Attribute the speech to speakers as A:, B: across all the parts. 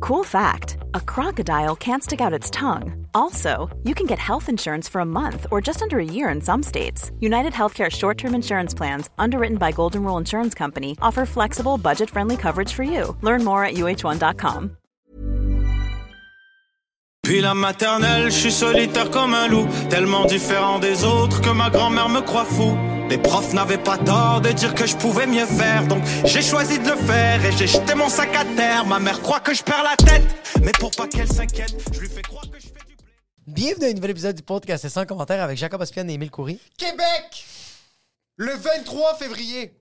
A: Cool fact a crocodile can't stick out its tongue. Also, you can get health insurance for a month or just under a year in some states. United Healthcare short term insurance plans, underwritten by Golden Rule Insurance Company, offer flexible, budget friendly coverage for you. Learn more at uh1.com.
B: Puis la maternelle, je suis solitaire comme un loup, tellement différent des autres que ma grand-mère me croit fou. Les profs n'avaient pas tort de dire que je pouvais mieux faire, donc j'ai choisi de le faire et j'ai jeté mon sac à terre. Ma mère croit que je perds la tête, mais pour pas qu'elle s'inquiète, je lui fais croire que je fais du blé.
C: Bienvenue à un nouvel épisode du podcast sans commentaire avec Jacob Aspian et Émile Coury.
D: Québec! Le 23 février.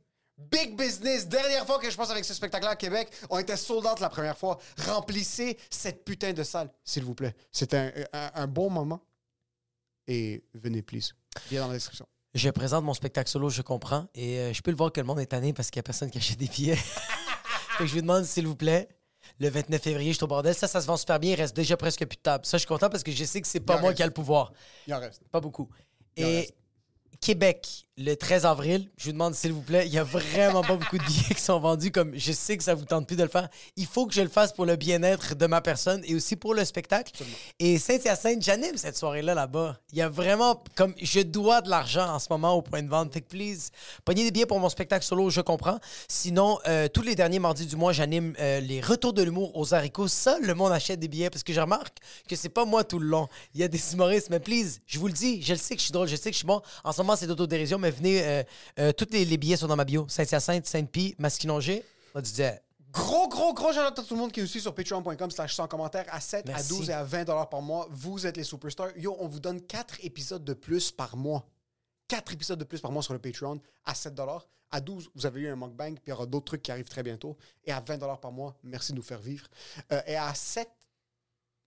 D: Big business. Dernière fois que je passe avec ce spectacle-là à Québec, on était sold out la première fois. Remplissez cette putain de salle, s'il vous plaît. C'était un, un- un bon moment. Et venez, please. Bien dans la description.
C: Je présente mon spectacle solo, je comprends. Et euh, je peux le voir que le monde est tanné parce qu'il n'y a personne qui achète des billets. fait que je vous demande, s'il vous plaît, le 29 février, je suis au bordel. Ça, ça se vend super bien. Il reste déjà presque plus de table. Ça, je suis content parce que je sais que c'est pas moi
D: reste.
C: qui a le pouvoir.
D: Il en reste.
C: Pas beaucoup.
D: Il en
C: Et
D: reste.
C: Québec, le 13 avril, je vous demande s'il vous plaît, il y a vraiment pas beaucoup de billets qui sont vendus. Comme je sais que ça vous tente plus de le faire, il faut que je le fasse pour le bien-être de ma personne et aussi pour le spectacle. Et Saint-Hyacinthe, j'anime cette soirée-là là-bas. Il y a vraiment comme je dois de l'argent en ce moment au point de vente. Fait que please, prenez des billets pour mon spectacle solo, je comprends. Sinon, euh, tous les derniers mardis du mois, j'anime euh, les retours de l'humour aux haricots. Ça, le monde achète des billets parce que je remarque que c'est pas moi tout le long. Il y a des humoristes, mais please, je vous le dis, je le sais que je suis drôle, je sais que je suis bon. En ce moment, c'est d'autodérision, mais venez, euh, euh, tous les, les billets sont dans ma bio. Saint-Hyacinthe, Sainte-Pie, Masquinongé. On disait,
D: Gros, gros, gros shout à tout le monde qui nous suit sur patreon.com slash sans commentaire à 7, à
C: Merci.
D: 12 et à 20 dollars par mois. Vous êtes les superstars. Yo, on vous donne 4 épisodes de plus par mois. 4 épisodes de plus par mois sur le Patreon à 7 dollars. À 12, vous avez eu un mukbang, puis il y aura d'autres trucs qui arrivent très bientôt. Et à 20 dollars par mois, merci de nous faire vivre. Euh, et à 7,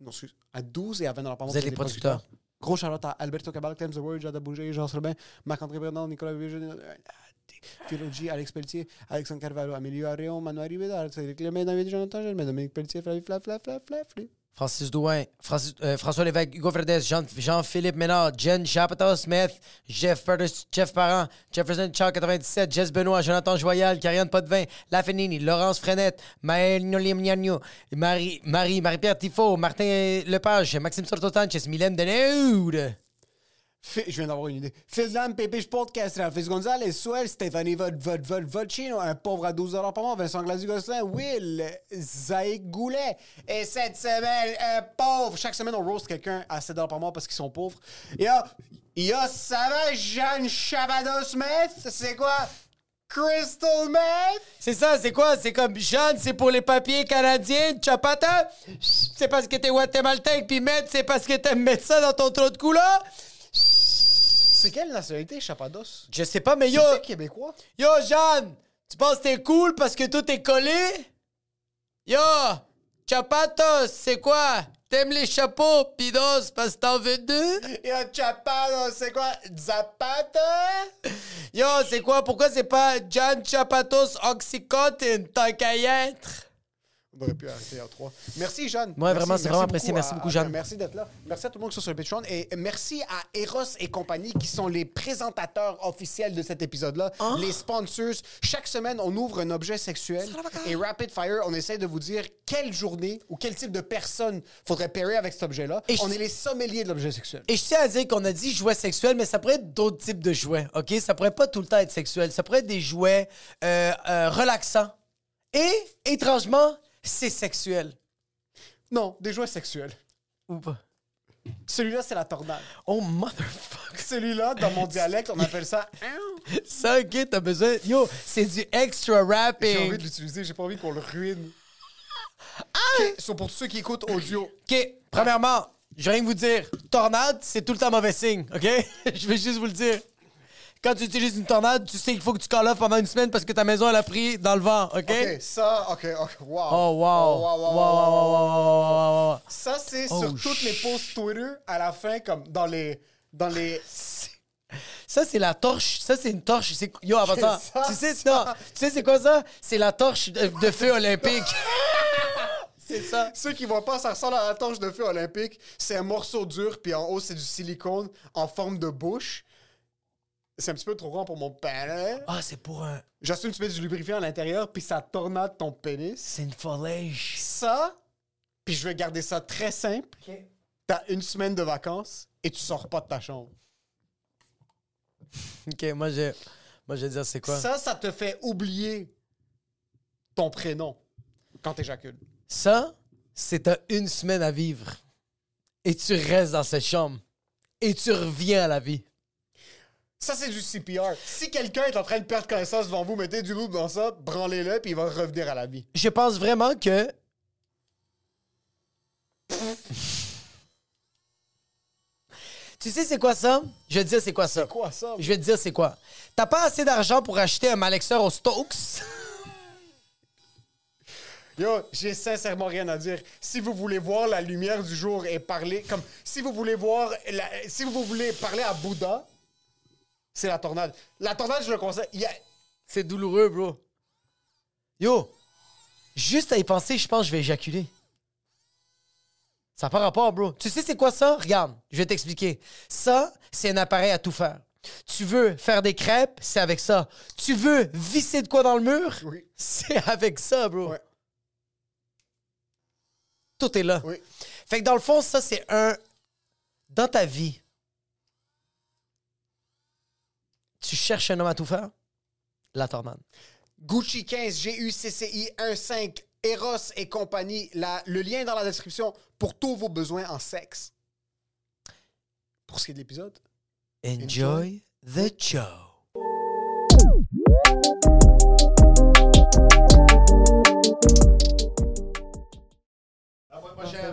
D: non, excuse, à 12 et à 20 dollars par mois,
C: Vous êtes les producteurs.
D: Gros à Alberto Cabal, Clem The Word, Jada Bougé, Jean Robin, Marc-André Bernard, Nicolas Vigil, Philo G, Alex Pelletier, Alexandre Carvalho, Amélie Arion, Manuel Cédric David Jonathan Dominique Pelletier, Flavie Flav, Flav, Flav, Flav, Flav.
C: Francis Douin, Francis- euh, François Lévesque, Hugo Verdes, Jean- Jean-Philippe Ménard, Jen Chapato Smith, Jeff, Jeff Parent, Jefferson Charles 97, Jess Benoît, Jonathan Joyal, Karianne Potvin, Lafinini, Laurence Frenette, Maël Noliemniagno, Marie, Marie, Marie-Pierre Tifo, Martin Lepage, Maxime Sorto Sanchez, Mylène Deneude.
D: Je viens d'avoir une idée. Fizlam, Pépé, Podcast, Ralphis Gonzalez, Swell, Stéphanie Vod, Vod, Vod, Vodchino, un pauvre à 12 par mois, Vincent Gladu-Gosselin, Will, Zaïk Goulet. Et cette semaine, un pauvre. Chaque semaine, on roast quelqu'un à 7 par mois parce qu'ils sont pauvres. Il y ça va, Jeanne Chabado Smith? C'est quoi? Crystal Meth?
C: C'est ça, c'est quoi? C'est comme Jeanne, c'est pour les papiers canadiens, Chapata, c'est parce que t'es guatémaltèque, puis Med, c'est parce que t'aimes mettre ça dans ton trou de cou là?
D: C'est quelle nationalité, Chapados?
C: Je sais pas, mais yo,
D: C'est québécois?
C: yo, Jeanne, tu penses que t'es cool parce que tout est collé? Yo, Chapatos, c'est quoi? T'aimes les chapeaux, pis dos, parce que t'en veux deux?
D: Et un Chapados, c'est quoi? Zapata?
C: Yo, c'est quoi? Pourquoi c'est pas John Chapatos Oxycontin, tant qu'à y être?
D: On aurait pu arrêter à 3. Merci, Jeanne.
C: Ouais,
D: Merci-
C: vraiment, c'est vraiment apprécié. Merci beaucoup, Jeanne.
D: Merci d'être là. Merci à tout le monde qui sont sur le Patreon. Et merci à Eros et compagnie qui sont les présentateurs officiels de cet épisode-là.
C: Ah.
D: Les sponsors. Chaque semaine, on ouvre un objet sexuel. Et Rapid Fire, on essaie de vous dire quelle journée ou quel type de personne faudrait pairer avec cet objet-là.
C: Et
D: on
C: je-
D: est les sommeliers de l'objet sexuel.
C: Et je tiens à dire qu'on a dit jouets sexuels, mais ça pourrait être d'autres types de jouets, OK? Ça pourrait pas tout le temps être sexuel. Ça pourrait être des jouets euh, euh, relaxants. Et, étrangement, c'est sexuel.
D: Non, des jouets sexuels.
C: Ou pas?
D: Celui-là, c'est la tornade.
C: Oh, motherfucker.
D: Celui-là, dans mon dialecte, on appelle ça...
C: Ça, OK, t'as besoin... Yo, c'est du extra
D: J'ai envie
C: rapping.
D: de l'utiliser, j'ai pas envie qu'on le ruine. Ok, so pour ceux qui écoutent audio,
C: OK, premièrement, je vais rien vous dire. Tornade, c'est tout le temps mauvais signe, OK? je vais juste vous le dire. Quand tu utilises une tornade, tu sais qu'il faut que tu call off pendant une semaine parce que ta maison, elle a pris dans le vent, OK?
D: Ok, ça, ok, ok, wow.
C: Oh, wow.
D: wow, wow,
C: Wow,
D: wow,
C: wow, wow, wow.
D: Ça, c'est
C: Oh,
D: sur toutes les posts Twitter à la fin, comme dans les. Dans les...
C: Ça, c'est la torche. Ça, c'est une torche. Yo, avant ça,
D: ça,
C: tu sais,
D: ça.
C: non, tu sais, c'est quoi ça? C'est la torche de, de feu olympique. c'est ça.
D: Ceux qui voient pas, ça ressemble à la torche de feu olympique. C'est un morceau dur, puis en haut, c'est du silicone en forme de bouche. C'est un petit peu trop grand pour mon pénis.
C: Ah, c'est pour un.
D: J'assume tu mets du lubrifiant à l'intérieur, puis ça tornade ton pénis.
C: C'est une fallèche.
D: Ça, puis je vais garder ça très simple. T'as une semaine de vacances et tu sors pas de ta chambre.
C: Ok, moi, je, moi, je vais dire, c'est quoi?
D: Ça, ça te fait oublier ton prénom quand t'éjacules.
C: Ça, c'est t'as une semaine à vivre. Et tu restes dans cette chambre. Et tu reviens à la vie.
D: Ça, c'est du CPR. Si quelqu'un est en train de perdre connaissance devant vous, mettez du loup dans ça, branlez-le, puis il va revenir à la vie.
C: Je pense vraiment que. tu sais, c'est quoi ça? Je vais te dire, c'est quoi ça?
D: Quoi ça?
C: Je vais te dire, c'est quoi? T'as pas assez d'argent pour acheter un malexeur au Stokes?
D: Yo, j'ai sincèrement rien à dire. Si vous voulez voir la lumière du jour et parler, comme si vous voulez voir, la- si vous voulez parler à Bouddha, c'est la tornade. La tornade, je le conseille. Il y a-
C: C'est douloureux, bro. Yo, juste à y penser, je pense que je vais éjaculer. Ça n'a pas rapport, bro. Tu sais, c'est quoi ça? Regarde, je vais t'expliquer. Ça, c'est un appareil à tout faire. Tu veux faire des crêpes, c'est avec ça. Tu veux visser de quoi dans le mur?
D: Oui.
C: C'est avec ça, bro.
D: Ouais.
C: Tout est là.
D: Oui.
C: Fait que dans le fond, ça, c'est un. Dans ta vie, tu cherches un homme à tout faire? La tornade.
D: Gucci 15, G-U-C-C-I 15, Eros et compagnie. La- le lien est dans la description pour tous vos besoins en sexe. Pour ce qui est de l'épisode.
C: Enjoy the show.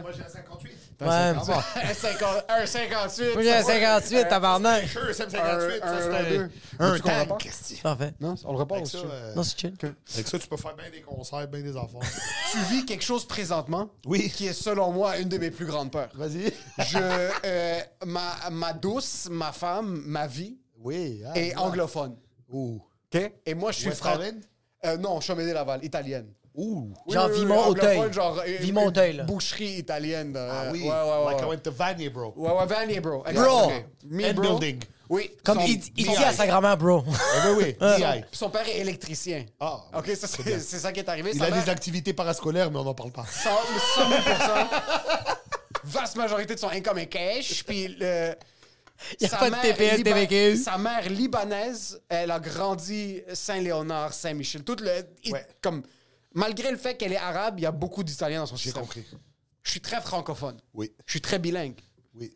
E: Moi, j'ai un 58.
C: Ouais,
D: un, 50 un 58.
C: Moi, j'ai un 58, tabarnak.
E: Sure, c'est un 58.
D: Un-
E: tank.
C: Parfait.
D: Non, on le repart
E: Avec
D: aussi.
E: ça, euh,
C: Non, c'est chill.
E: avec ça, tu peux faire bien des concerts, bien des enfants.
D: Tu vis quelque chose présentement
E: Oui.
D: qui est selon moi une de mes plus grandes peurs.
E: Vas-y.
D: Je, euh, ma, ma douce, ma femme, ma vie
E: Oui. ah,
D: est anglophone.
E: Ouh.
D: OK? Et moi, je suis.
E: Island?
D: Euh, non, Chamédé-Laval, italienne.
E: Ouh.
D: Oui,
C: Genre
D: oui, oui,
C: Vimont-Auteuil.
D: genre,
C: Vimont-Auteuil.
D: Boucherie italienne. euh,
E: Ah oui.
D: Ouais, ouais, ouais.
E: Like I went to Vanier, bro.
D: Ouais, ouais, Vanier, bro.
C: Bro.
D: Me,
E: And
D: bro.
E: building.
D: Oui.
C: Comme
D: son,
C: il, il dit à sa grand-mère, bro.
E: Eh oui, oui. DI.
D: son père est électricien.
E: Ah,
D: OK, c'est ça qui est arrivé.
E: Il
D: Sa
E: a
D: mère-
E: des activités parascolaires, mais on n'en parle pas.
D: 100 100 000 Vaste majorité de son income est cash. Puis le.
C: Y a
D: sa
C: pas de
D: mère
C: TPS,
D: Liba-
C: TVQ.
D: Sa mère libanaise, elle a grandi Saint-Léonard, Saint-Michel. Tout le. il-
E: Ouais.
D: Comme, malgré le fait qu'elle est arabe, il y a beaucoup d'Italiens dans son
E: J'ai
D: système.
E: compris.
D: Je suis très francophone.
E: Oui.
D: Je suis très bilingue.
E: Oui.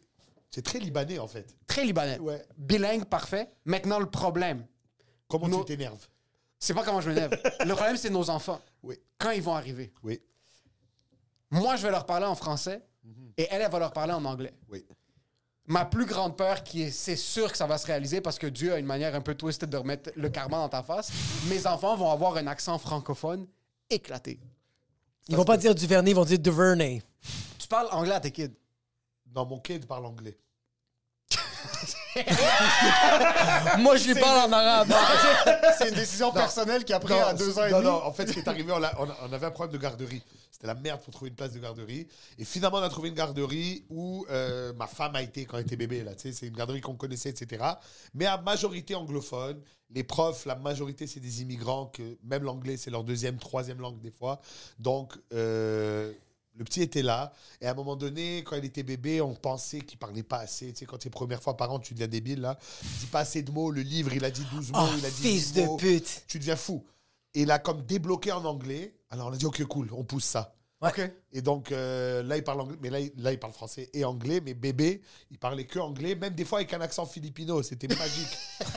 E: C'est très libanais, en fait.
D: Très libanais.
E: Ouais.
D: Bilingue, parfait. Maintenant, le problème,
E: Comment tu t'énerves?
D: C'est pas comment je m'énerve. le problème, c'est nos enfants.
E: Oui.
D: Quand ils vont arriver.
E: Oui.
D: Moi, je vais leur parler en français et elle, elle va leur parler en anglais.
E: Oui.
D: Ma plus grande peur, qui est, c'est sûr que ça va se réaliser parce que Dieu a une manière un peu twisted de remettre le karma dans ta face. Mes enfants vont avoir un accent francophone éclaté.
C: Ils vont pas dire Duvernay, ils vont dire Duvernay.
D: Tu parles anglais à tes kids.
E: Non, mon kid parle anglais.
C: Moi, je lui parle en arabe.
D: C'est une décision personnelle qui a pris à deux ans et
E: non,
D: demi.
E: non, en fait, ce qui est arrivé, on, a- on a- on avait un problème de garderie. C'était la merde pour trouver une place de garderie. Et finalement, on a trouvé une garderie où euh, ma femme a été quand elle était bébé. Là, tu sais, c'est une garderie qu'on connaissait, etc. Mais à majorité anglophone. Les profs, la majorité, c'est des immigrants que même l'anglais, c'est leur deuxième, troisième langue des fois. Donc, euh, le petit était là. Et à un moment donné, quand il était bébé, on pensait qu'il parlait pas assez. Tu sais, quand c'est première fois par an, tu deviens débile, là. Il dit pas assez de mots. Le livre, il a dit 12 mots.
C: Oh,
E: il a dit
C: fils
E: 10
C: de
E: mots.
C: pute.
E: Tu deviens fou. Et il a comme débloqué en anglais. Alors on a dit, ok, cool, on pousse ça.
D: OK.
E: Et donc euh, là, il parle anglais, mais là, il- là, il parle français et anglais. Mais bébé, il parlait que anglais, même des fois avec un accent filipino. C'était magique.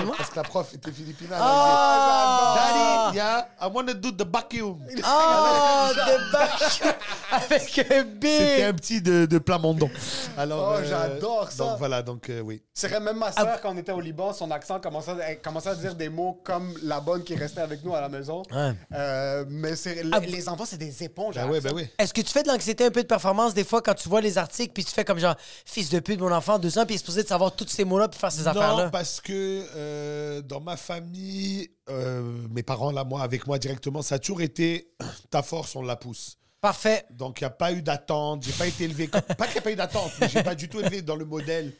C: Comment?
E: Parce que la prof était philippine.
C: Ah,
E: Daddy, yeah, I want to do the vacuum.
C: Oh, the back. Avec un
E: C'était un petit de, de Plamondon. Alors,
D: Oh, j'adore ça.
E: Donc voilà, donc euh, oui.
D: C'est vrai, même ma
C: Ah,
D: soeur, quand on était au Liban, son accent commençait à, elle commençait à dire des mots comme la bonne qui restait avec nous à la maison.
C: Ouais.
D: Euh, mais c'est,
C: Ah,
D: les, les enfants, c'est des éponges.
E: Ben oui,
D: accent.
E: ben oui.
C: Est-ce que tu fais de l'anxiété un peu de performance des fois quand tu vois les articles puis tu fais comme genre fils de pute mon enfant deux ans puis il est supposé de savoir tous ces mots là puis faire ces affaires là.
E: Non, parce que euh, dans ma famille, euh, mes parents, là, moi, avec moi directement, ça a toujours été ta force, on la pousse.
C: Parfait.
E: Donc, il n'y a pas eu d'attente. J'ai pas été élevé. comme- Pas qu'il n'y a pas eu d'attente, mais j'ai pas du tout élevé dans le modèle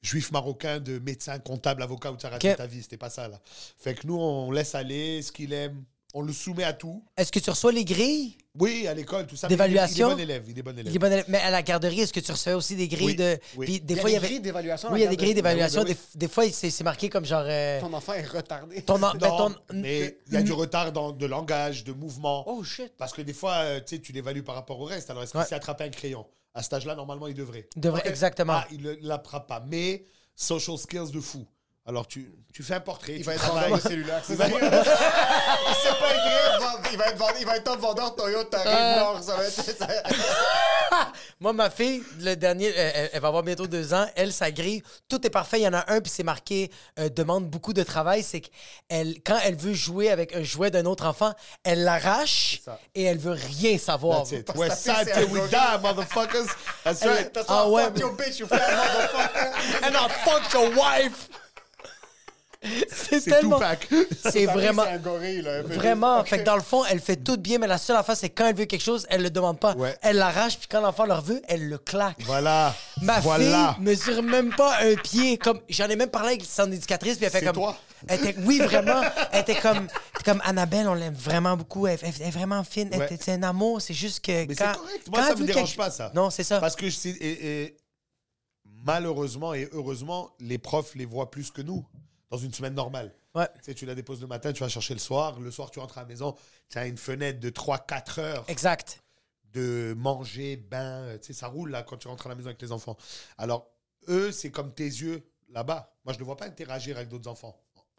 E: juif marocain de médecin, comptable, avocat où tu as raté
C: Ok.
E: ta vie. C'était pas ça, là. Fait que nous, on laisse aller ce qu'il aime. On le soumet à tout.
C: Est-ce que tu reçois les grilles?
E: Oui, à l'école, tout ça.
C: D'évaluation?
E: Il est bon élève. Il est bon élève.
C: Il est bon élève. Mais à la garderie, est-ce que tu recevais aussi des grilles
E: Oui,
C: de.
E: oui.
C: Puis des
D: Il y a
C: fois, il
D: des
C: avait.
D: grilles d'évaluation
C: Oui, il y a des grilles d'évaluation.
E: Ben oui,
C: Des, des fois, c'est marqué comme genre. euh,
D: Ton enfant est retardé.
C: ton, en- ben,
E: Non,
C: ton-
E: mais il y a du retard dans, de langage, de mouvement.
D: Oh shit.
E: Parce que des fois, euh, tu sais, tu l'évalues par rapport au reste. Alors, est-ce qu'il
C: Ouais.
E: s'est attrapé un crayon? À cet âge-là, normalement, il devrait.
C: devrait- Exactement.
E: Ah, il ne l'attrape pas. Mais social skills de fou. Alors, tu, tu fais un portrait.
D: Il va être vendeur de cellulaire. C'est ça? pas vend- Il va être vendeur, il va être top vendeur Toyota
C: Euh.
D: Nord. Ça va être. ça-
C: Moi, ma fille, le dernier, elle, elle- va avoir bientôt deux ans. Elle, sa grille, tout est parfait. Il y en a un, puis c'est marqué euh, demande beaucoup de travail. C'est qu'elle, quand elle veut jouer avec un jouet d'un autre enfant, elle l'arrache
E: ça.
C: et elle veut rien savoir.
E: That's it.
D: C'est
E: till we die, motherfuckers. That's right.
D: That's
C: Ah ouais,
D: fuck your bitch, you fat motherfucker.
C: And I fucked your wife! C'est tellement. C'est vraiment.
D: C'est un gorille, là.
C: Vraiment.
D: juste-
C: Fait que dans le fond, elle fait tout bien, mais la seule affaire, c'est quand elle veut quelque chose, elle le demande pas.
E: Ouais.
C: Elle l'arrache, puis quand l'enfant le veut, elle le claque.
E: Voilà.
C: Ma
E: voilà.
C: fille mesure même pas un pied. Comme j'en ai même parlé avec son éducatrice, puis elle fait
E: C'est
C: comme.
E: toi?
C: Elle était, oui, vraiment. Elle était comme, comme Annabelle, on l'aime vraiment beaucoup. Elle, elle- elle est vraiment fine. Elle
E: Ouais.
C: était- C'est un amour. C'est juste que.
E: Mais
C: quand,
E: c'est correct. Moi,
C: quand
E: ça me dérange
C: quelque-
E: pas, ça.
C: Non, c'est ça.
E: Parce que c'est- et- et malheureusement et heureusement, les profs les voient plus que nous dans une semaine normale.
C: Ouais.
E: Tu sais, tu la déposes le matin, tu vas chercher le soir. Le soir, tu rentres à la maison, tu as une fenêtre de 3-4 heures
C: Exact.
E: de manger, bain. euh, Tu sais, ça roule là quand tu rentres à la maison avec les enfants. Alors, eux, c'est comme tes yeux là-bas. Moi, je ne vois pas interagir avec d'autres enfants,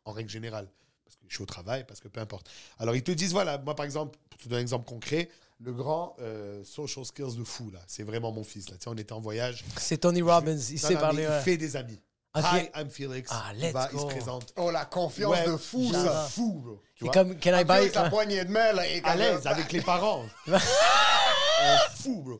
E: en, règle générale. Parce que je suis au travail, parce que peu importe. Alors, ils te disent, voilà, moi, par exemple, pour te donner un exemple concret, le grand euh, social skills de fou, là, c'est vraiment mon fils. Là. Tu sais, on était en voyage.
C: C'est Tony Robbins. Il
E: Non,
C: sait
E: non,
C: parler. ouais.
E: Il fait des amis.
C: Ok.
E: Hi, I'm Felix.
C: Ah,
E: il
C: let's
E: va, il
C: go.
E: se présente.
D: Oh, la confiance
E: Ouais,
D: de fou, ça.
E: Fou, bro. Tu
C: Et
E: vois?
C: comme Can I
D: Avec la poignée de main, là. et
E: à l'aise avec les parents. Un fou, bro.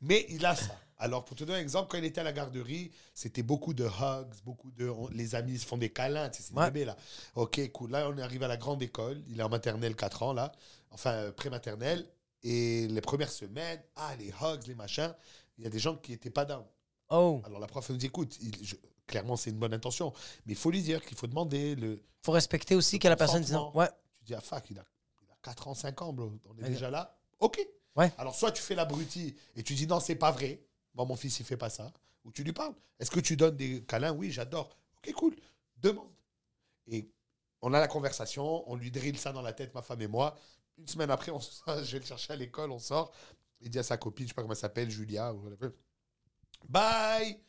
E: Mais il a ça. Alors, pour te donner un exemple, quand il était à la garderie, c'était beaucoup de hugs, beaucoup de. on- les amis se font des câlins, tu sais, c'est
C: Ouais.
E: bébés, là. Ok, cool. Là, on arrive à la grande école. Il est en maternelle 4 ans, là. Enfin, euh, pré-maternelle. Et les premières semaines, ah, les hugs, les machins, il y a des gens qui n'étaient pas down.
C: Oh,
E: Alors, la prof nous dit écoute, il- je- clairement, c'est une bonne intention, mais il faut lui dire qu'il faut demander le.
C: faut respecter aussi que la personne dise. Ouais.
E: Tu dis, ah, fuck, il a, il a 4 ans, 5 ans, bro. On est déjà là. OK.
C: Ouais.
E: Alors, soit tu fais l'abruti et tu dis, non, c'est pas vrai. Moi, mon fils, il fait pas ça. Ou tu lui parles. Est-ce que tu donnes des câlins? Oui, j'adore. OK, cool. Demande. Et on a la conversation, on lui drille ça dans la tête, ma femme et moi. Une semaine après, on je vais le chercher à l'école, on sort. Il dit à sa copine, je sais pas comment elle s'appelle, Julia. Ou Bye.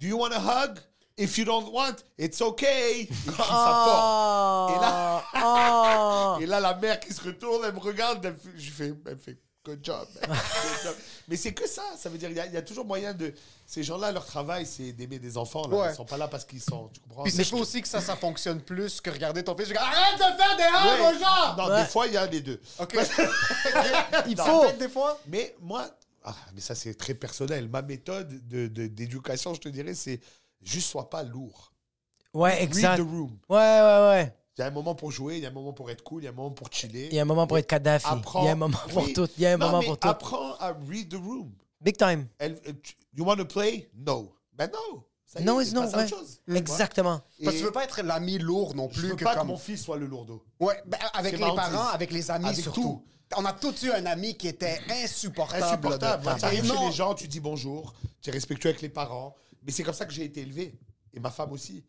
E: Do you want a hug? If you don't want, it's okay. Ça fort. Et là-
C: Ah.
E: Et là, la mère qui se retourne, elle me regarde, elle je fais, elle me fait good job. man. Good job. Mais c'est que ça, ça veut dire, il y, a- il y a toujours moyen de. Ces gens-là, leur travail, c'est d'aimer des enfants. Là.
D: Ouais.
E: Ils sont pas là parce qu'ils sont. Tu comprends?
D: Puis
E: Mais
D: c'est aussi que ça, ça fonctionne plus que regarder ton fils. Je dis, Arrête de faire des hugs
E: Ouais.
D: aux gens!
E: Non,
C: Ouais.
E: des fois, il y a les deux.
D: OK.
C: Il faut.
D: des fois?
E: Mais moi, ah, mais ça, c'est très personnel. Ma méthode d'éducation, de, d'éducation, je te dirais, c'est juste sois pas lourd.
C: Ouais,
E: Read
C: exact.
E: the room.
C: Ouais, ouais, ouais.
E: Il y a un moment pour jouer, il y a un moment pour être cool, il y a un moment pour chiller.
C: Il y a un moment pour être Kadhafi. Il y a un moment pour
E: Oui.
C: tout. Il y a un
E: Non,
C: moment pour tout.
E: Apprends à read the room.
C: Big time.
E: Elle- euh, tu- you want to play? No. Ben non. Ça y
C: No
E: est,
C: is
E: c'est
C: no. ouais.
E: chose.
C: Exactement.
D: Parce que tu veux pas être l'ami lourd non
E: je
D: plus
E: veux
D: que
E: pas
D: comme...
E: que mon fils soit le lourdeau.
D: Ouais, ben, avec les parents, avec les amis
E: Avec
D: surtout.
E: tout.
D: On a tous eu un ami qui était insupportable.
E: Insupportable.
D: de-
E: Tu arrives chez les gens, tu dis bonjour, tu es respectueux avec les parents. Mais c'est comme ça que j'ai été élevé. Et ma femme aussi.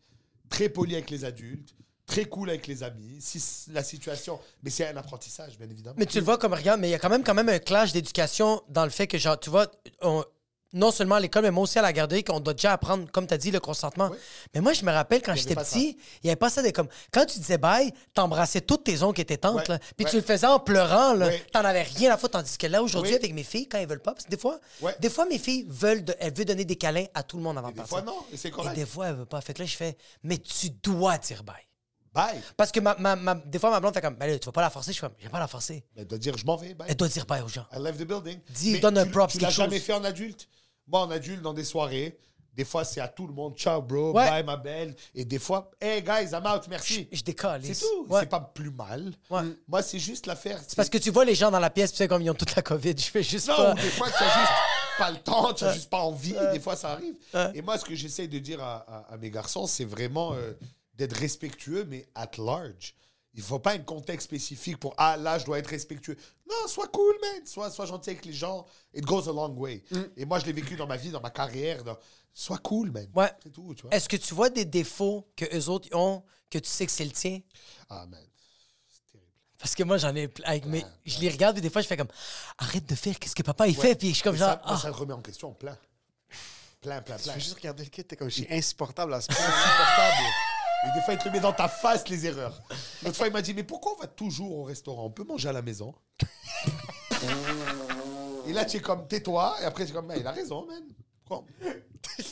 E: Très poli avec les adultes, très cool avec les amis. Si la situation. Mais c'est un apprentissage, bien évidemment.
C: Mais tu le vois comme, regarde, mais il y a quand même, quand même un clash d'éducation dans le fait que, genre, tu vois, on- non seulement à l'école, mais moi aussi à la garderie, qu'on doit déjà apprendre, comme tu as dit, le consentement. Mais moi, je me rappelle quand j'étais petit, il n'y avait pas ça des comme. Quand tu disais bye, t'embrassais toutes tes oncles et tes tantes, là, puis tu le faisais en pleurant, là. T'en avais rien à foutre. Tandis que là, aujourd'hui, avec mes filles, quand elles veulent pas, parce que des fois, des fois, mes filles veulent, de- elles veulent donner des câlins à tout le monde avant de
E: Des
C: partir.
E: fois, non, et c'est
C: Et
E: correct.
C: des fois, elles veulent pas. Fait que là, je fais, mais tu dois dire bye.
E: Bye.
C: Parce que ma, ma- ma- des fois, ma blonde fait comme, ben là, tu vas pas la forcer. Je suis comme, je vais pas la forcer.
E: Elle doit dire, je m'en vais. Bye.
C: Elle doit dire bye aux gens.
E: I left the building.
C: Dis,
E: Mais
C: donne un
E: tu-
C: props,
E: Tu l'as jamais
C: chose.
E: fait en adulte. Moi, en adulte, dans des soirées, des fois, c'est à tout le monde. Ciao, bro.
C: Ouais.
E: Bye, ma belle. Et des fois, hey, guys, I'm out, merci.
C: Je décolle.
E: C'est tout.
C: Ouais.
E: C'est pas plus mal.
C: Ouais.
E: Moi, c'est juste l'affaire.
C: C'est parce que tu vois les gens dans la pièce, puis c'est comme ils ont toute la COVID. Je fais juste
E: Non,
C: pas.
E: des fois, tu as juste pas le temps, tu as juste pas envie. Des fois, ça arrive. Et moi, ce que j'essaye de dire à, à- à mes garçons, c'est vraiment euh, d'être respectueux, mais at large. Il faut pas un contexte spécifique pour ah là je dois être respectueux. Non, sois cool man, sois, sois gentil avec les gens. It goes a long way. Et moi je l'ai vécu dans ma vie, dans ma carrière. dans- Sois cool man.
C: Ouais.
E: C'est tout, tu vois.
C: Est-ce que tu vois des défauts que eux autres ont que tu sais que c'est le tien?
E: Ah man, c'est terrible.
C: Parce que moi, j'en ai plein avec mes. Je les regarde et des fois, je fais comme arrête de faire qu'est-ce que papa il fait? Puis je suis comme
E: Et
C: genre.
E: ça,
C: ah.
E: ça le remet en question plein. Plein, plein, plein.
D: fais juste regarder le kit, t'es comme, je suis insupportable à ce point.
E: insupportable. Et des fois, il te le met dans ta face, les erreurs. L'autre fois, il m'a dit Mais pourquoi on va toujours au restaurant? On peut manger à la maison. et là, tu es comme Tais-toi. Et après, tu es comme Mais Il a raison, man. Pourquoi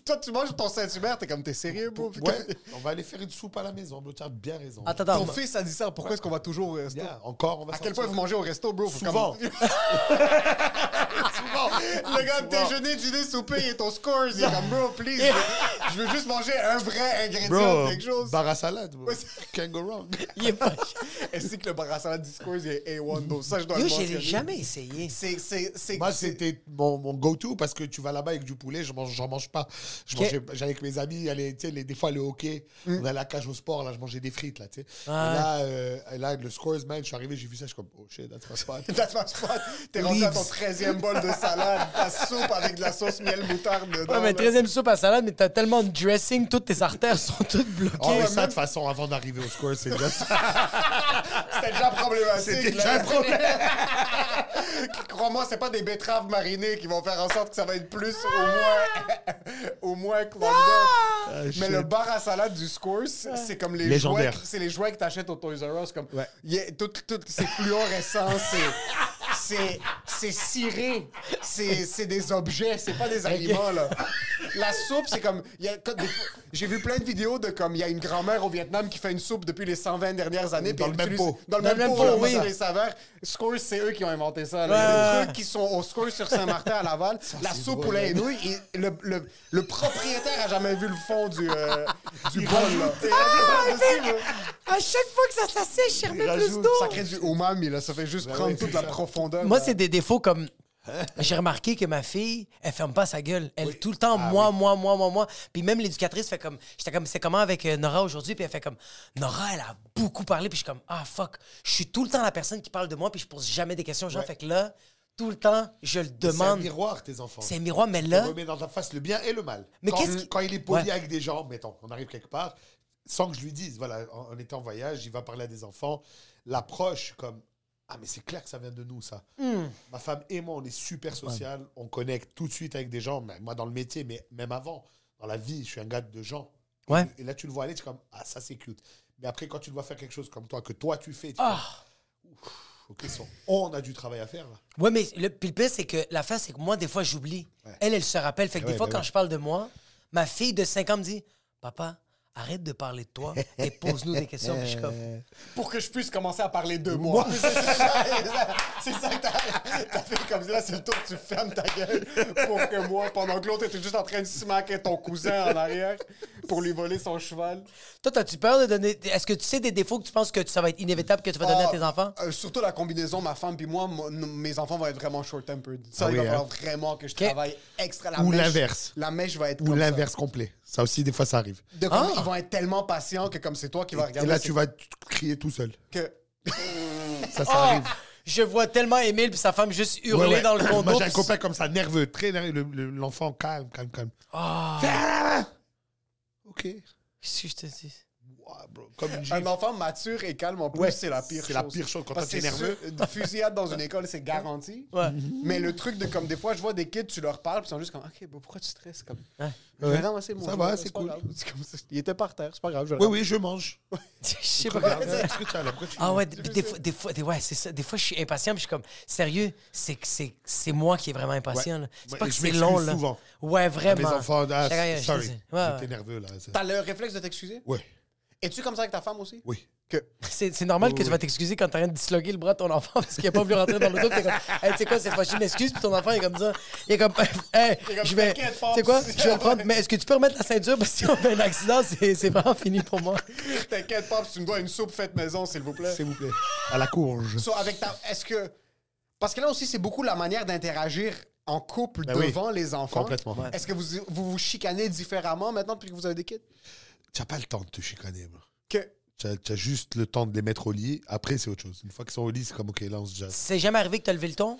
D: Toi, tu manges ton Saint-Hubert, t'es comme, t'es sérieux, bro?
E: Ouais, on va aller faire une soupe à la maison. Tu as bien raison.
C: Attends,
D: Ton fils a dit ça, pourquoi est-ce qu'on va toujours au resto?
E: Bien, encore, on va
D: À quel
E: sortir.
D: point vous mangez au resto, bro? Faut
E: Souvent.
D: comme-
E: Souvent.
D: Le gars de déjeuner, dîner, souper, il est ton scores. Il est comme, bro, please. je, veux, juste manger un vrai ingrédient quelque chose.
E: bar à salade. bro. Can't go wrong.
C: Il est pas.
D: Est-ce que le bar à salade du scores, il est A1, donc ça, je dois
C: Yo,
D: le
C: je l'ai
D: mentionner.
C: jamais essayé.
D: C'est, c'est, c'est,
E: Moi, c'était mon, mon go-to parce que tu vas là-bas avec du poulet, je mange, j'en mange pas. Je
C: Ok.
E: mangeais, j'allais avec mes amis, aller, tu sais, les, des fois le hockey,
D: Mm.
E: on allait à la cage au sport, là, je mangeais des frites, là, tu sais. Et là, euh, et là, le scores, man, je suis arrivé, j'ai vu ça, je suis comme, oh shit, that's my spot.
D: That's my spot. T'es rendu à ton
C: Leaves.
D: 13e bol de salade, ta soupe avec de la sauce miel moutarde dedans.
C: Ouais, mais
D: là.
C: 13e soupe à salade, mais t'as tellement de dressing, toutes tes artères sont toutes bloquées.
E: Oh, mais
D: ouais,
E: ça, de toute façon, avant d'arriver au score, c'est déjà.
D: C'était déjà problématique.
E: C'était déjà un problème.
D: Crois-moi, c'est pas des betteraves marinées qui vont faire en sorte que ça va être plus au moins, au moins que London.
E: Ah,
D: Mais le bar à salade du Scores, c'est comme les
E: Légendaire.
D: jouets, c'est les jouets que t'achètes au Toys R Us, comme
E: Ouais.
D: il y a tout, tout, c'est fluorescent, c'est, c'est, c'est ciré, c'est, c'est des objets, c'est pas des aliments là. La soupe, c'est comme, il y a, comme des fois- j'ai vu plein de vidéos de comme il y a une grand-mère au Vietnam qui fait une soupe depuis les 120 dernières années,
E: Dans
D: puis
E: le
D: elle
E: même
D: utilise-
E: pot.
D: dans le même pot, là,
C: oui.
D: les saveurs. Scores, c'est eux qui ont inventé ça. là. Il y a
C: Ouais.
D: des trucs qui sont au Scores sur Saint-Martin à Laval. la
E: c'est
D: soupe
E: drôle,
D: poulet et
E: ouais.
D: nouilles. Et le, le, le propriétaire a jamais vu le fond du, euh, du bol. Là. Et par-dessus, là.
C: À chaque fois que ça s'assèche, je remets plus d'eau.
D: Ça crée du umami, là. Ça fait juste prendre
E: ouais,
D: toute la profondeur.
C: Moi,
D: là.
C: c'est des défauts comme. J'ai remarqué que ma fille, elle ferme pas sa gueule. Elle, tout le temps,
E: Ah
C: moi, moi, moi, moi, moi. Puis même l'éducatrice fait comme. J'étais comme, c'est comment avec euh, Nora aujourd'hui? Puis elle fait comme, Nora, elle a beaucoup parlé. Puis je suis comme, ah, fuck. Je suis tout le temps la personne qui parle de moi. Puis je pose jamais des questions gens.
E: Ouais.
C: Fait que là, tout le temps, je le
E: C'est un
C: demande.
E: miroir, tes enfants.
C: C'est un miroir, mais là.
E: remet dans ta face le bien et le mal.
C: Mais
E: quand,
C: qu'est-ce qui-
E: quand il est poli
C: Ouais.
E: avec des gens, mettons, on arrive quelque part, sans que je lui dise, voilà, en, en étant en voyage, il va parler à des enfants, l'approche comme ah mais c'est clair que ça vient de nous ça.
C: Hmm.
E: Ma femme et moi on est super social, on connecte tout de suite avec des gens, moi dans le métier, mais même avant, dans la vie, je suis un gars de gens.
C: Ouais.
E: Et, là tu le vois aller, tu es comme ah ça c'est cute. Mais après quand tu le vois faire quelque chose comme toi que toi tu fais, tu
C: Ah!
E: fais, Ouf, ok, son- on a du travail à faire là.
C: Ouais, mais le, puis le pire, c'est que la face, c'est que moi, des fois, j'oublie. Elle, elle se rappelle. Fait que
E: Eh
C: des
E: ouais,
C: fois,
E: ben
C: quand je parle de moi, ma fille de 5 ans me dit Papa, arrête de parler de toi et pose-nous des questions. Puis je suis comme
D: Pour que je puisse commencer à parler de moi. c'est ça, que t'as, fait comme ça. Là, c'est le tour que tu fermes ta gueule pour que moi, pendant que l'autre était juste en train de smacker ton cousin en arrière pour lui voler son cheval.
C: Toi, as-tu peur de donner. Est-ce que tu sais des défauts que tu penses que ça va être inévitable que tu vas donner à
D: Ah,
C: tes enfants?
D: euh, surtout la combinaison, ma femme puis moi, mes enfants vont être vraiment short-tempered. Ça,
E: Ah
D: il va
E: hein?
D: falloir vraiment que je travaille extra. La
E: Ou l'inverse.
D: La mèche va être
E: Ou l'inverse complet. Ça aussi des fois ça arrive.
D: De comme,
C: Ah.
D: Ils vont être tellement patients que comme c'est toi qui vas
E: Et
D: regarder.
E: là
D: c'est
E: tu vas t- crier tout seul.
D: Que...
E: Ça, ça
C: Oh!
E: arrive.
C: Je vois tellement Émile puis sa femme juste hurler
E: Ouais, ouais.
C: dans le condo.
E: Moi, j'ai un
C: puis-
E: copain comme ça, nerveux, très nerveux. Le- le- L'enfant, calme, calme, calme.
C: Ah,
E: Fais- Ok.
C: qu'est-ce que je te dis?
E: Bro. Comme une
D: Un enfant mature et calme en plus,
E: Ouais,
D: c'est la pire
E: c'est
D: chose.
E: la pire chose. Quand t'es
D: c'est
E: nerveux.
D: sûr, fusillade dans une école, c'est garanti.
C: Ouais.
D: Mais le truc de comme des fois, je vois des kids, tu leur parles, puis ils sont juste comme, OK, pourquoi tu stresses comme?
C: Ouais.
D: Ramasser mon
E: Ça va, c'est cool.
D: grave. C'est comme ça. Il était par terre, c'est pas grave. Je
E: Oui, oui, je mange.
C: Je sais pas.
E: Qu'est-ce que tu as là Pourquoi tu
C: Ah ouais, des, des fois, des fois, ouais, c'est ça. Des fois, je suis impatient, puis je suis comme, sérieux, c'est que c'est c'est moi qui est vraiment impatient. C'est pas que
E: je
C: c'est
E: m'excuse
C: long là.
E: souvent.
C: Ouais, vraiment.
E: Mes enfants, ah, sorry. J'étais nerveux, là. c'est-
D: T'as le réflexe de t'excuser?
E: Ouais,
D: Es-tu comme ça avec ta femme aussi?
E: oui.
D: Que...
C: C'est c'est normal que tu vas t'excuser quand t'as rien de disloquer le bras de ton enfant parce qu'il a pas voulu rentrer dans l'auto. T'es comme, hey, tu sais quoi, cette fois-ci, je m'excuse, puis ton enfant est comme ça. Il est comme, hey,
D: comme,
C: je vais.
D: t'inquiète,
C: Tu
D: Pops.
C: sais quoi, je vais le prendre, mais est-ce que tu peux remettre la ceinture parce que si on fait un accident, c'est c'est vraiment fini pour moi.
D: T'inquiète pas, tu me dois une soupe faite maison, s'il vous plaît.
E: S'il vous plaît. À la courge.
D: So, avec ta... Est-ce que... Parce que là aussi, c'est beaucoup la manière d'interagir en couple
E: Ben oui.
D: devant les enfants.
E: Complètement.
D: Est-ce que vous, vous vous chicanez différemment maintenant depuis que vous avez des kids?
E: Tu n'as pas le temps de te chicaner.
D: Que...
E: Tu as, tu as juste le temps de les mettre au lit. Après, c'est autre chose. Une fois qu'ils sont au lit, c'est comme, OK, là, on se jase.
C: C'est jamais arrivé que t'as levé le ton?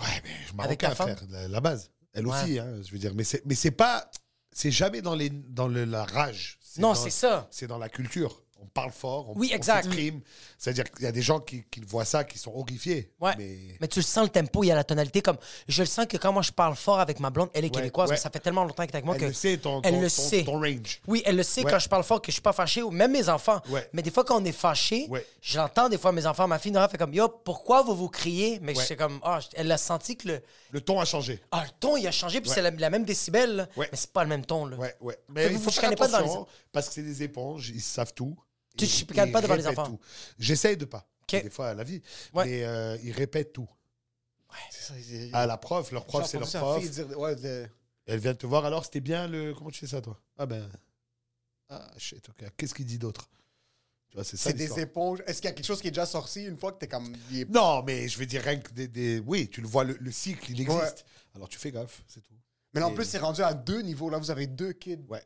E: Ouais, mais je marocain,
C: femme?
E: frère. La, la base. Elle
C: Ouais.
E: aussi, hein, je veux dire. Mais c'est, mais c'est pas... C'est jamais dans, les, dans le- la rage.
C: Non, c'est ça.
E: C'est dans la culture. On parle fort, on,
C: Oui, exact.
E: s'exprime. C'est-à-dire qu'il y a des gens qui, qui voient ça, qui sont horrifiés.
C: Ouais.
E: Mais...
C: Mais tu le sens le tempo, il y a la tonalité. Comme je le sens que quand moi je parle fort avec ma blonde, elle est
E: Ouais,
C: québécoise,
E: ouais.
C: mais ça fait tellement longtemps qu'elle est avec moi
E: Elle
C: que
E: le sait, ton,
C: elle
E: ton-
C: le
E: ton-
C: sait.
E: ton range.
C: Oui, elle le sait quand je parle fort que je suis pas fâché, ou même mes enfants. Mais des fois, quand on est fâché,
E: Ouais.
C: j'entends des fois mes enfants, ma fille Nora fait comme Yo, pourquoi vous vous criez? Mais je sais comme Ah, elle a senti que le,
E: Le ton a changé.
C: ah, le ton il a changé, puis c'est la, la même décibel, mais c'est pas le même ton. Là.
E: Ouais, ouais.
C: Fait
E: Mais
C: que
E: il faut faire
C: chicanez pas
E: attention parce que c'est des éponges, ils savent tout.
C: Tu te chicanes pas devant les enfants.
E: tout. J'essaye de pas. Des fois, à la vie.
C: Ouais.
E: Mais euh, ils répètent tout.
D: Ça, c'est-
E: À la prof, leur prof, c'est leur prof.
D: fille dire- ouais, de-
E: Elle vient te voir, alors c'était bien le. Comment tu fais ça, toi? Ah ben. Ah, shit, ok. Qu'est-ce qu'il dit d'autre? Tu vois, c'est
D: des éponges. Est-ce qu'il y a quelque chose qui est déjà sorti une fois que t'es comme.
E: Non, mais je veux dire, rien que des. des- Oui, tu le vois, le, le cycle, il existe.
D: Ouais.
E: Alors tu fais gaffe, c'est tout.
D: Mais là, en plus, c'est rendu à deux niveaux. Là, vous avez deux kids.
E: Ouais.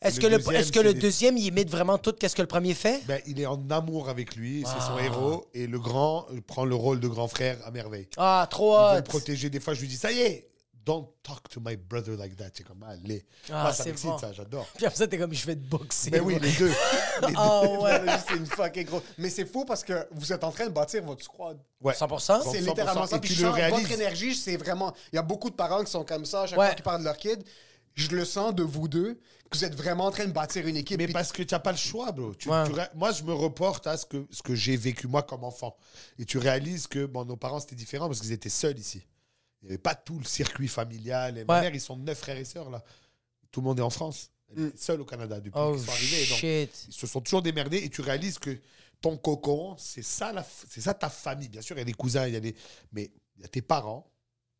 C: Est-ce
E: Le
C: que le,
E: deuxième,
C: est-ce que
E: c'est
C: le
E: des-
C: deuxième, il imite vraiment tout qu'est-ce que le premier fait?
E: Ben, il est en amour avec lui, c'est son
C: Ah.
E: héros, et le grand euh, prend le rôle de grand frère à merveille.
C: Ah, trop
E: Il veut
C: hot.
E: protéger. Des fois, je lui dis, ça y est, don't talk to my brother like that. C'est comme, allez.
C: Ah,
E: Moi, ça
C: c'est
E: m'excite,
C: bon.
E: ça, j'adore.
C: Puis après ça, t'es comme Je vais te boxer.
E: Mais oui, les deux. Les deux.
C: Ah ouais.
D: C'est une fucking grosse. Mais c'est fou parce que vous êtes en train de bâtir votre squad.
E: Ouais.
C: 100%?
E: Bon,
D: C'est
E: 100%,
D: littéralement ça.
E: et
D: Puis
E: tu
D: je
E: le
D: sens
E: réalises.
D: votre énergie, c'est vraiment. Il y a beaucoup de parents qui sont comme ça à chaque
C: Ouais.
D: fois qu'ils parlent de leur kid. Je le sens de vous deux, que vous êtes vraiment en train de bâtir une équipe.
E: Mais parce que tu n'as pas le choix, bro. Tu-
C: Ouais.
E: tu ré- moi, je me reporte à ce que, ce que j'ai vécu moi comme enfant. Et tu réalises que bon, nos parents, c'était différent parce qu'ils étaient seuls ici. Il n'y avait pas tout le circuit familial. Et ma mère, ils sont neuf frères et sœurs, là. Tout le monde est en France. Elle est seule au Canada depuis
C: Oh
E: qu'ils sont arrivés. Donc, ils se sont toujours démerdés et tu réalises que ton cocon, c'est ça, la c'est ça ta famille. Bien sûr, il y a des cousins, il y a des... mais il y a tes parents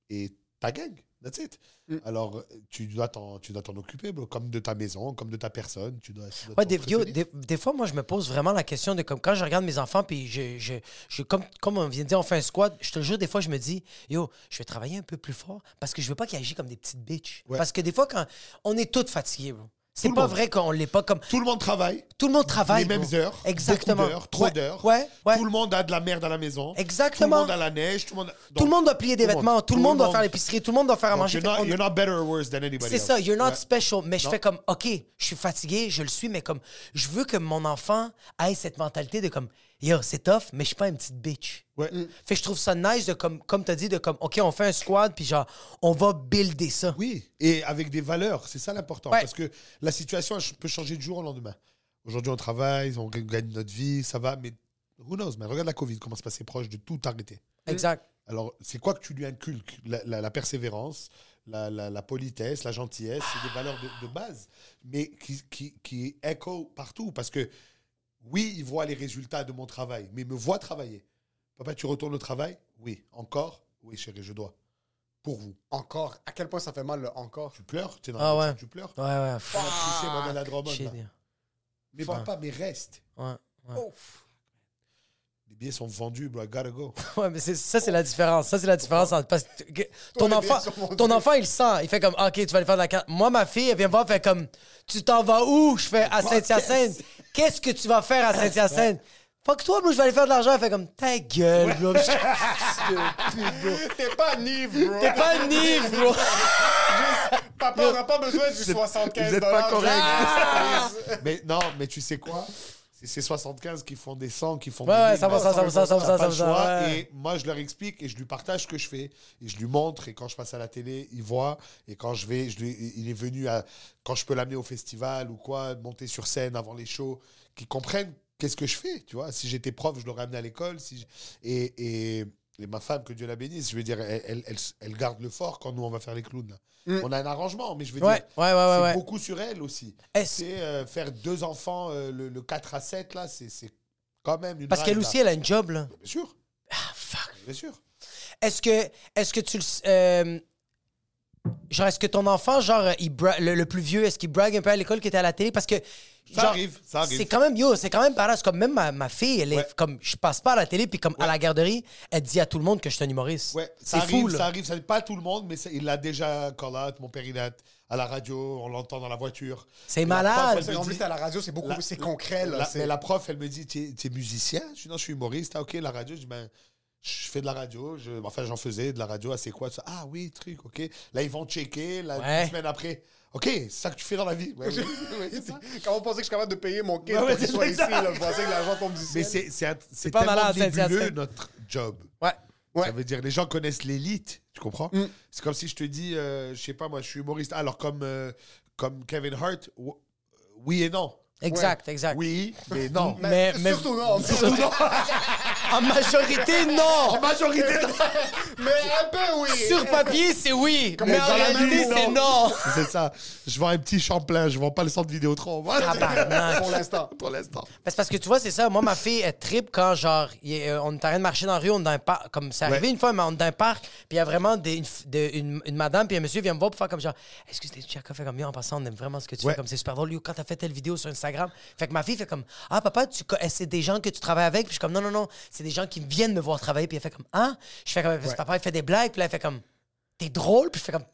E: et ta gang. That's it.
C: Mm.
E: Alors, tu dois t'en tu dois t'en occuper, bro, comme de ta maison, comme de ta personne. Tu dois, tu dois
C: Ouais, des, des, des fois, moi, je me pose vraiment la question de comme quand je regarde mes enfants, puis je, je, je- comme, comme on vient de dire, on fait un squad, je te le jure, des fois, je me dis, yo, je vais travailler un peu plus fort parce que je veux pas qu'ils agissent comme des petites bitches.
E: Ouais.
C: Parce que des fois, quand on est tous fatigués, bro. C'est pas
E: monde.
C: vrai qu'on l'est pas comme.
E: Tout le monde travaille.
C: Tout le monde travaille.
E: les mêmes heures.
C: Exactement.
E: d'heures, trop
C: Ouais,
E: d'heures.
C: Ouais, ouais.
E: Tout le monde a de la merde à la maison.
C: Exactement.
E: Tout le monde a la neige. Tout le monde,
C: Tout le monde doit plier des
E: tout
C: vêtements, tout le monde doit faire l'épicerie, tout le monde doit faire à
E: Donc,
C: manger.
E: You're not, you're not better or worse than anybody
C: C'est ça, you're not
E: Ouais.
C: special. Mais je fais comme, OK, je suis fatigué, je le suis, mais comme, je veux que mon enfant ait cette mentalité de comme, yo, c'est tough, mais je suis pas une petite bitch.
E: Ouais.
C: Fait que je trouve ça nice de comme, comme t'as dit, de comme, OK, on fait un squad, puis genre, on va builder ça.
E: Oui, et avec des valeurs, c'est ça l'important.
C: Ouais.
E: Parce que la situation elle peut changer du jour au lendemain. Aujourd'hui, on travaille, on gagne notre vie, ça va, mais who knows, man? Regarde la Covid, comment se passer proche de tout arrêter.
C: Exact.
E: Alors, c'est quoi que tu lui inculques? La, la- la persévérance, la, la- la politesse, la gentillesse, c'est des valeurs de, de base, mais qui, qui, qui écho partout. Parce que, oui, il voit les résultats de mon travail, mais il me voit travailler. Papa, tu retournes au travail? Oui. Encore? Oui, chérie, je dois. Pour vous.
D: Encore? À quel point ça fait mal, le encore?
E: Tu pleures? Tu es dans
C: Ah
E: la
C: ouais.
E: Tu pleures?
C: Ouais, ouais.
E: On a poussé moi, dans la là. Mais papa, mais reste.
C: Ouais. ouais.
D: Ouf.
E: Les billets sont vendus, bro. I gotta go.
C: Ouais, mais ça, c'est la différence. Ça, c'est la différence entre. Parce que que ton, enfant, ton enfant, il sent. Il fait comme, OK, tu vas aller faire de la carte. Moi, ma fille, elle vient me voir, elle fait comme, tu t'en vas où? Je fais à Saint-Hyacinthe. Qu'est-ce que tu vas faire à Saint-Hyacinthe? Fuck toi, bro, je vais aller faire de l'argent. Elle fait comme, ta gueule, bro.
D: T'es pas Nive, bro.
C: T'es pas Nive, bro.
D: Papa, on n'a pas besoin du 75
E: vous êtes pas correct. mais non, mais tu sais quoi? C'est ces 75 qui font des 100, qui font des
C: ouais,
E: 1000,
C: ça va, ça, ça va, ça, ça va, ça va.
E: Et moi, je leur explique et je lui partage ce que je fais. Et je lui montre. Et quand je passe à la télé, il voit. Et quand je vais, je lui- il est venu à. Quand je peux l'amener au festival ou quoi, monter sur scène avant les shows, qu'ils comprennent qu'est-ce que je fais. Tu vois, si j'étais prof, je l'aurais amené à l'école. Si je- et, et, et ma femme, que Dieu la bénisse, je veux dire, elle, elle, elle- elle garde le fort quand nous, on va faire les clowns. là. On a un arrangement, mais je veux
C: Mm. Ouais,
E: dire,
C: ouais, ouais, ouais,
E: c'est beaucoup sur elle aussi. C'est euh, faire deux enfants, euh, le, le 4 à 7, là, c'est quand même une
C: Parce qu'elle aussi, elle a une job, là.
E: Bien sûr,
C: Ah, fuck.
E: bien sûr.
C: Est-ce que, est-ce que tu le. euh, genre, est-ce que ton enfant, genre, il bra- le, le plus vieux, est-ce qu'il brague un peu à l'école qui était à la télé? Parce que.
E: Ça
C: genre,
E: arrive, ça arrive.
C: C'est quand même, yo, c'est quand même badass. Comme même ma, ma fille, elle est
E: Ouais.
C: comme, je passe pas à la télé, puis comme à la garderie, elle dit à tout le monde que je suis un humoriste.
E: Ouais, ça
C: fou,
E: arrive,
C: là.
E: ça arrive, ça n'est pas tout le monde, mais ça- il l'a déjà out. Mon père, il est à la radio, on l'entend dans la voiture.
C: C'est malade.
E: prof,
D: En
E: dit-
D: plus, à la radio, c'est beaucoup, c'est concret, là.
E: la-
D: c'est-
E: mais la prof, elle me dit, tu es musicien? Je dis, non, je suis humoriste. Ah, ok, la radio. Je dis, ben, je fais de la radio. Je, enfin, j'en faisais de la radio. Ah, c'est quoi ça Ah, oui, truc, ok. Là, ils vont checker. La
C: Ouais.
E: semaine après, ok, c'est ça que tu fais dans la vie. Ouais, oui.
D: Quand on pensait que je suis capable de payer mon kid
E: Ouais,
D: pour qu'il soit ici, là, je pensais que l'argent tombe du
E: Mais
D: ciel.
E: c'est c'est
C: pas
E: tellement nébuleux, notre job.
C: Ouais.
D: Ouais.
E: Ça veut dire les gens connaissent l'élite, tu comprends?
C: Mm.
E: C'est comme si je te dis, euh, je sais pas moi, je suis humoriste. Alors comme euh, comme Kevin Hart, oui et non.
C: Exact, exact.
E: Oui, mais non.
C: Mais, mais-
D: Surtout non.
C: Surtout non. en majorité, non.
E: En majorité,
D: Mais un peu, oui.
C: Sur papier, c'est oui. mais en
D: dans la
C: réalité, c'est non.
E: c'est ça. Je vends un petit Champlain, je vends pas le centre Vidéotron. Voilà.
C: Tabarnak.
D: Pour l'instant.
E: Pour l'instant.
C: Ben, c'est parce que tu vois, c'est ça. Moi, ma fille, elle trip quand, genre, euh, on est en train de marcher dans la rue, on est dans un parc. Comme c'est arrivé
E: Ouais.
C: une fois, mais on est dans un parc, puis il y a vraiment des- une, de- une- une madame, puis un monsieur vient me voir pour faire comme genre, est-ce que c'était Chaka fait comme yo en passant, on aime vraiment ce que tu
E: Ouais.
C: fais, comme c'est super drôle. Yo, quand t'as fait telle vidéo sur Instagram, fait que ma fille fait comme, ah, papa, tu, co- c'est des gens que tu travailles avec, puis je suis comme, non, non, non, c'est des gens qui viennent me voir travailler, puis elle fait comme, ah, je fais comme, parce que papa, il fait des blagues, puis là, elle fait comme, t'es drôle, puis je fais comme,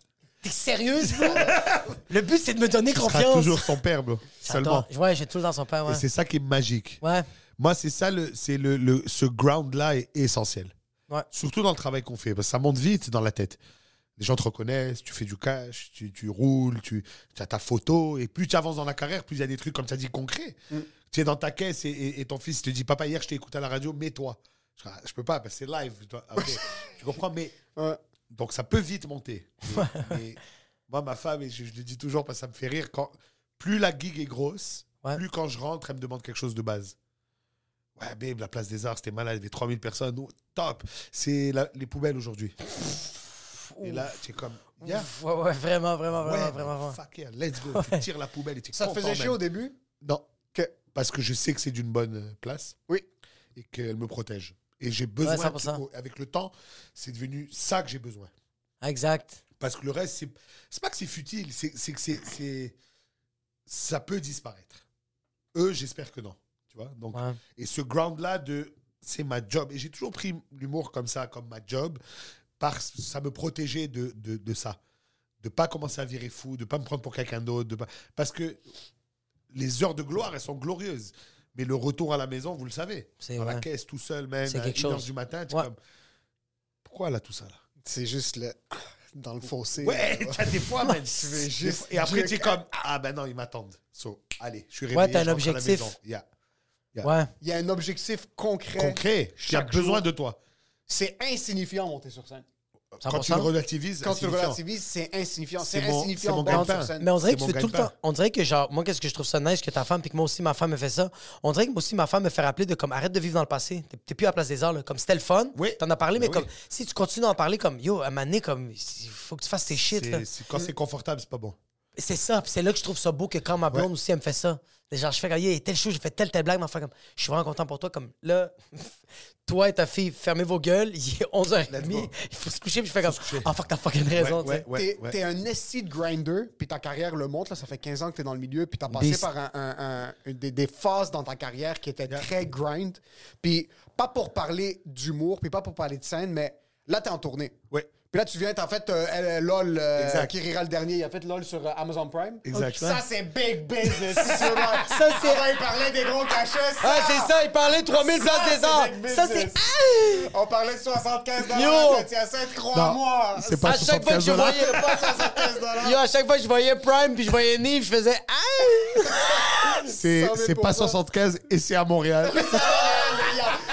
C: t'es sérieuse, bro? Le but, c'est de me donner
E: Tu seras
C: confiance.
E: toujours son père, bro. Seulement.
C: J'adore. Ouais, j'ai tout le temps son père, ouais.
E: Et c'est ça qui est magique.
C: Ouais.
E: Moi, c'est ça, le, c'est le, le- ce ground-là est essentiel.
C: Ouais.
E: Surtout dans le travail qu'on fait, parce que ça monte vite dans la tête. Les gens te reconnaissent, tu fais du cash, tu, tu roules, tu as ta photo, et plus tu avances dans la carrière, plus il y a des trucs, comme tu as dit, concrets. Tu es dans ta caisse et, et- et ton fils te dit Papa, hier, je t'ai écouté à la radio, mets-toi. Je, Ah, je peux pas, parce que c'est live. Ok. tu comprends Mais.
D: Ouais.
E: Donc ça peut vite monter. Mais, moi, ma femme, et je, je le dis toujours parce que ça me fait rire, quand, plus la gig est grosse,
C: Ouais.
E: plus quand je rentre, elle me demande quelque chose de base. Ouais, babe, la place des arts, c'était malade, il y avait 3000 personnes. Oh, top. C'est les poubelles aujourd'hui. Et là, tu es comme, yeah.
C: Ouais, ouais, vraiment, vraiment,
E: Ouais,
C: vraiment, vraiment.
E: fuck yeah, let's go. Tu tires la poubelle et tu
D: Ça te faisait chier au début?
E: Non.
D: Que-
E: Parce que je sais que c'est d'une bonne place.
D: Oui.
E: Et qu'elle me protège. Et j'ai besoin,
C: Ouais, 100%.
E: tu- avec le temps, c'est devenu ça que j'ai besoin.
C: Exact.
E: Parce que le reste, c'est, c'est pas que c'est futile, c'est, c'est que c'est, c'est- ça peut disparaître. Eux, j'espère que non. Tu vois Donc,
C: Ouais.
E: Et ce ground-là, de, c'est ma job. Et j'ai toujours pris l'humour comme ça, comme ma job, parce que ça me protégeait de, de, de ça. De pas commencer à virer fou, de pas me prendre pour quelqu'un d'autre. De pas... Parce que les heures de gloire, elles sont glorieuses. Mais le retour à la maison, vous le savez.
C: C'est
E: Dans la
C: vrai.
E: caisse, tout seul, même,
C: C'est
E: à
C: quelque
E: 1 heure
C: chose.
E: du matin, tu es
C: Ouais.
E: comme... Pourquoi elle a tout ça, là?
D: C'est juste le... dans le fossé.
E: Ouais,
D: là.
E: t'as des fois, man.
D: Tu veux juste
E: Et après, tu es comme, ah ben non, ils m'attendent. So, allez, je suis réveillé.
C: Ouais, t'as un
E: la
C: objectif.
E: maison. Yeah.
C: Ouais.
D: Il y a un objectif concret.
E: Concret, il y a
D: Chaque
E: besoin
D: jour.
E: de toi.
D: C'est insignifiant monter sur scène.
E: Quand tu le
C: 100%.
E: relativises,
D: Quand tu le relativises, c'est insignifiant.
E: C'est
D: insignifiant
E: mon.
C: Mais on dirait que tu fais tout le temps. On dirait que, genre, moi, qu'est-ce que je trouve ça nice que ta femme, puis que moi aussi, ma femme me fait ça. On dirait que moi aussi, ma femme me fait rappeler de comme arrête de vivre dans le passé. T'es- plus à la place des arts, là. Comme c'était le fun.
E: Oui.
C: T'en as parlé, mais
E: Ben
C: comme
E: oui.
C: si tu continues d'en parler, comme yo, à donné, comme il faut que tu fasses tes shit, là.
E: Quand c'est confortable, c'est pas bon.
C: C'est ça, puis c'est là que je trouve ça beau que quand ma blonde
E: Ouais.
C: aussi, elle me fait ça. Genre, je fais comme, yeah, tel show, j'ai fait telle, telle blague, ma femme, comme, je suis vraiment content pour toi. Comme, là, toi et ta fille, fermez vos gueules, il est 11h30,
E: go.
C: il faut se coucher, puis je fais comme,
E: se coucher.
C: oh fuck, t'as fucking raison,
E: Ouais,
C: tu sais.
E: ouais,
D: T'es un esti de grinder, puis ta carrière le montre. Là, ça fait 15 ans que t'es dans le milieu, puis t'as passé par un, un- des, des phases dans ta carrière qui étaient très grind. Puis pas pour parler d'humour, puis pas pour parler de scène, mais là, t'es en tournée.
E: Ouais.
D: Puis là, tu viens, t'as fait euh, euh, LOL, euh, qui rira le dernier. Il a fait LOL sur euh, Amazon Prime.
E: Exact.
D: Ça, c'est big business. ça,
C: Ça, c'est-
D: Avant, il parlait des gros cachets.
C: Ah, c'est ça, il parlait de 3000 places des
D: big
C: Ça, c'est.
D: business. On parlait de 75
C: Yo!
D: dollars. Tu as 7
E: Non,
D: crois-moi.
E: c'est pas
C: À chaque fois que
E: 75
C: je voyais.
D: pas 75 dollars.
C: Yo, à chaque fois que je voyais Prime puis je voyais Nive, je faisais Ah!
E: C'est
D: 100 000
E: c'est pas 75 et c'est à Montréal.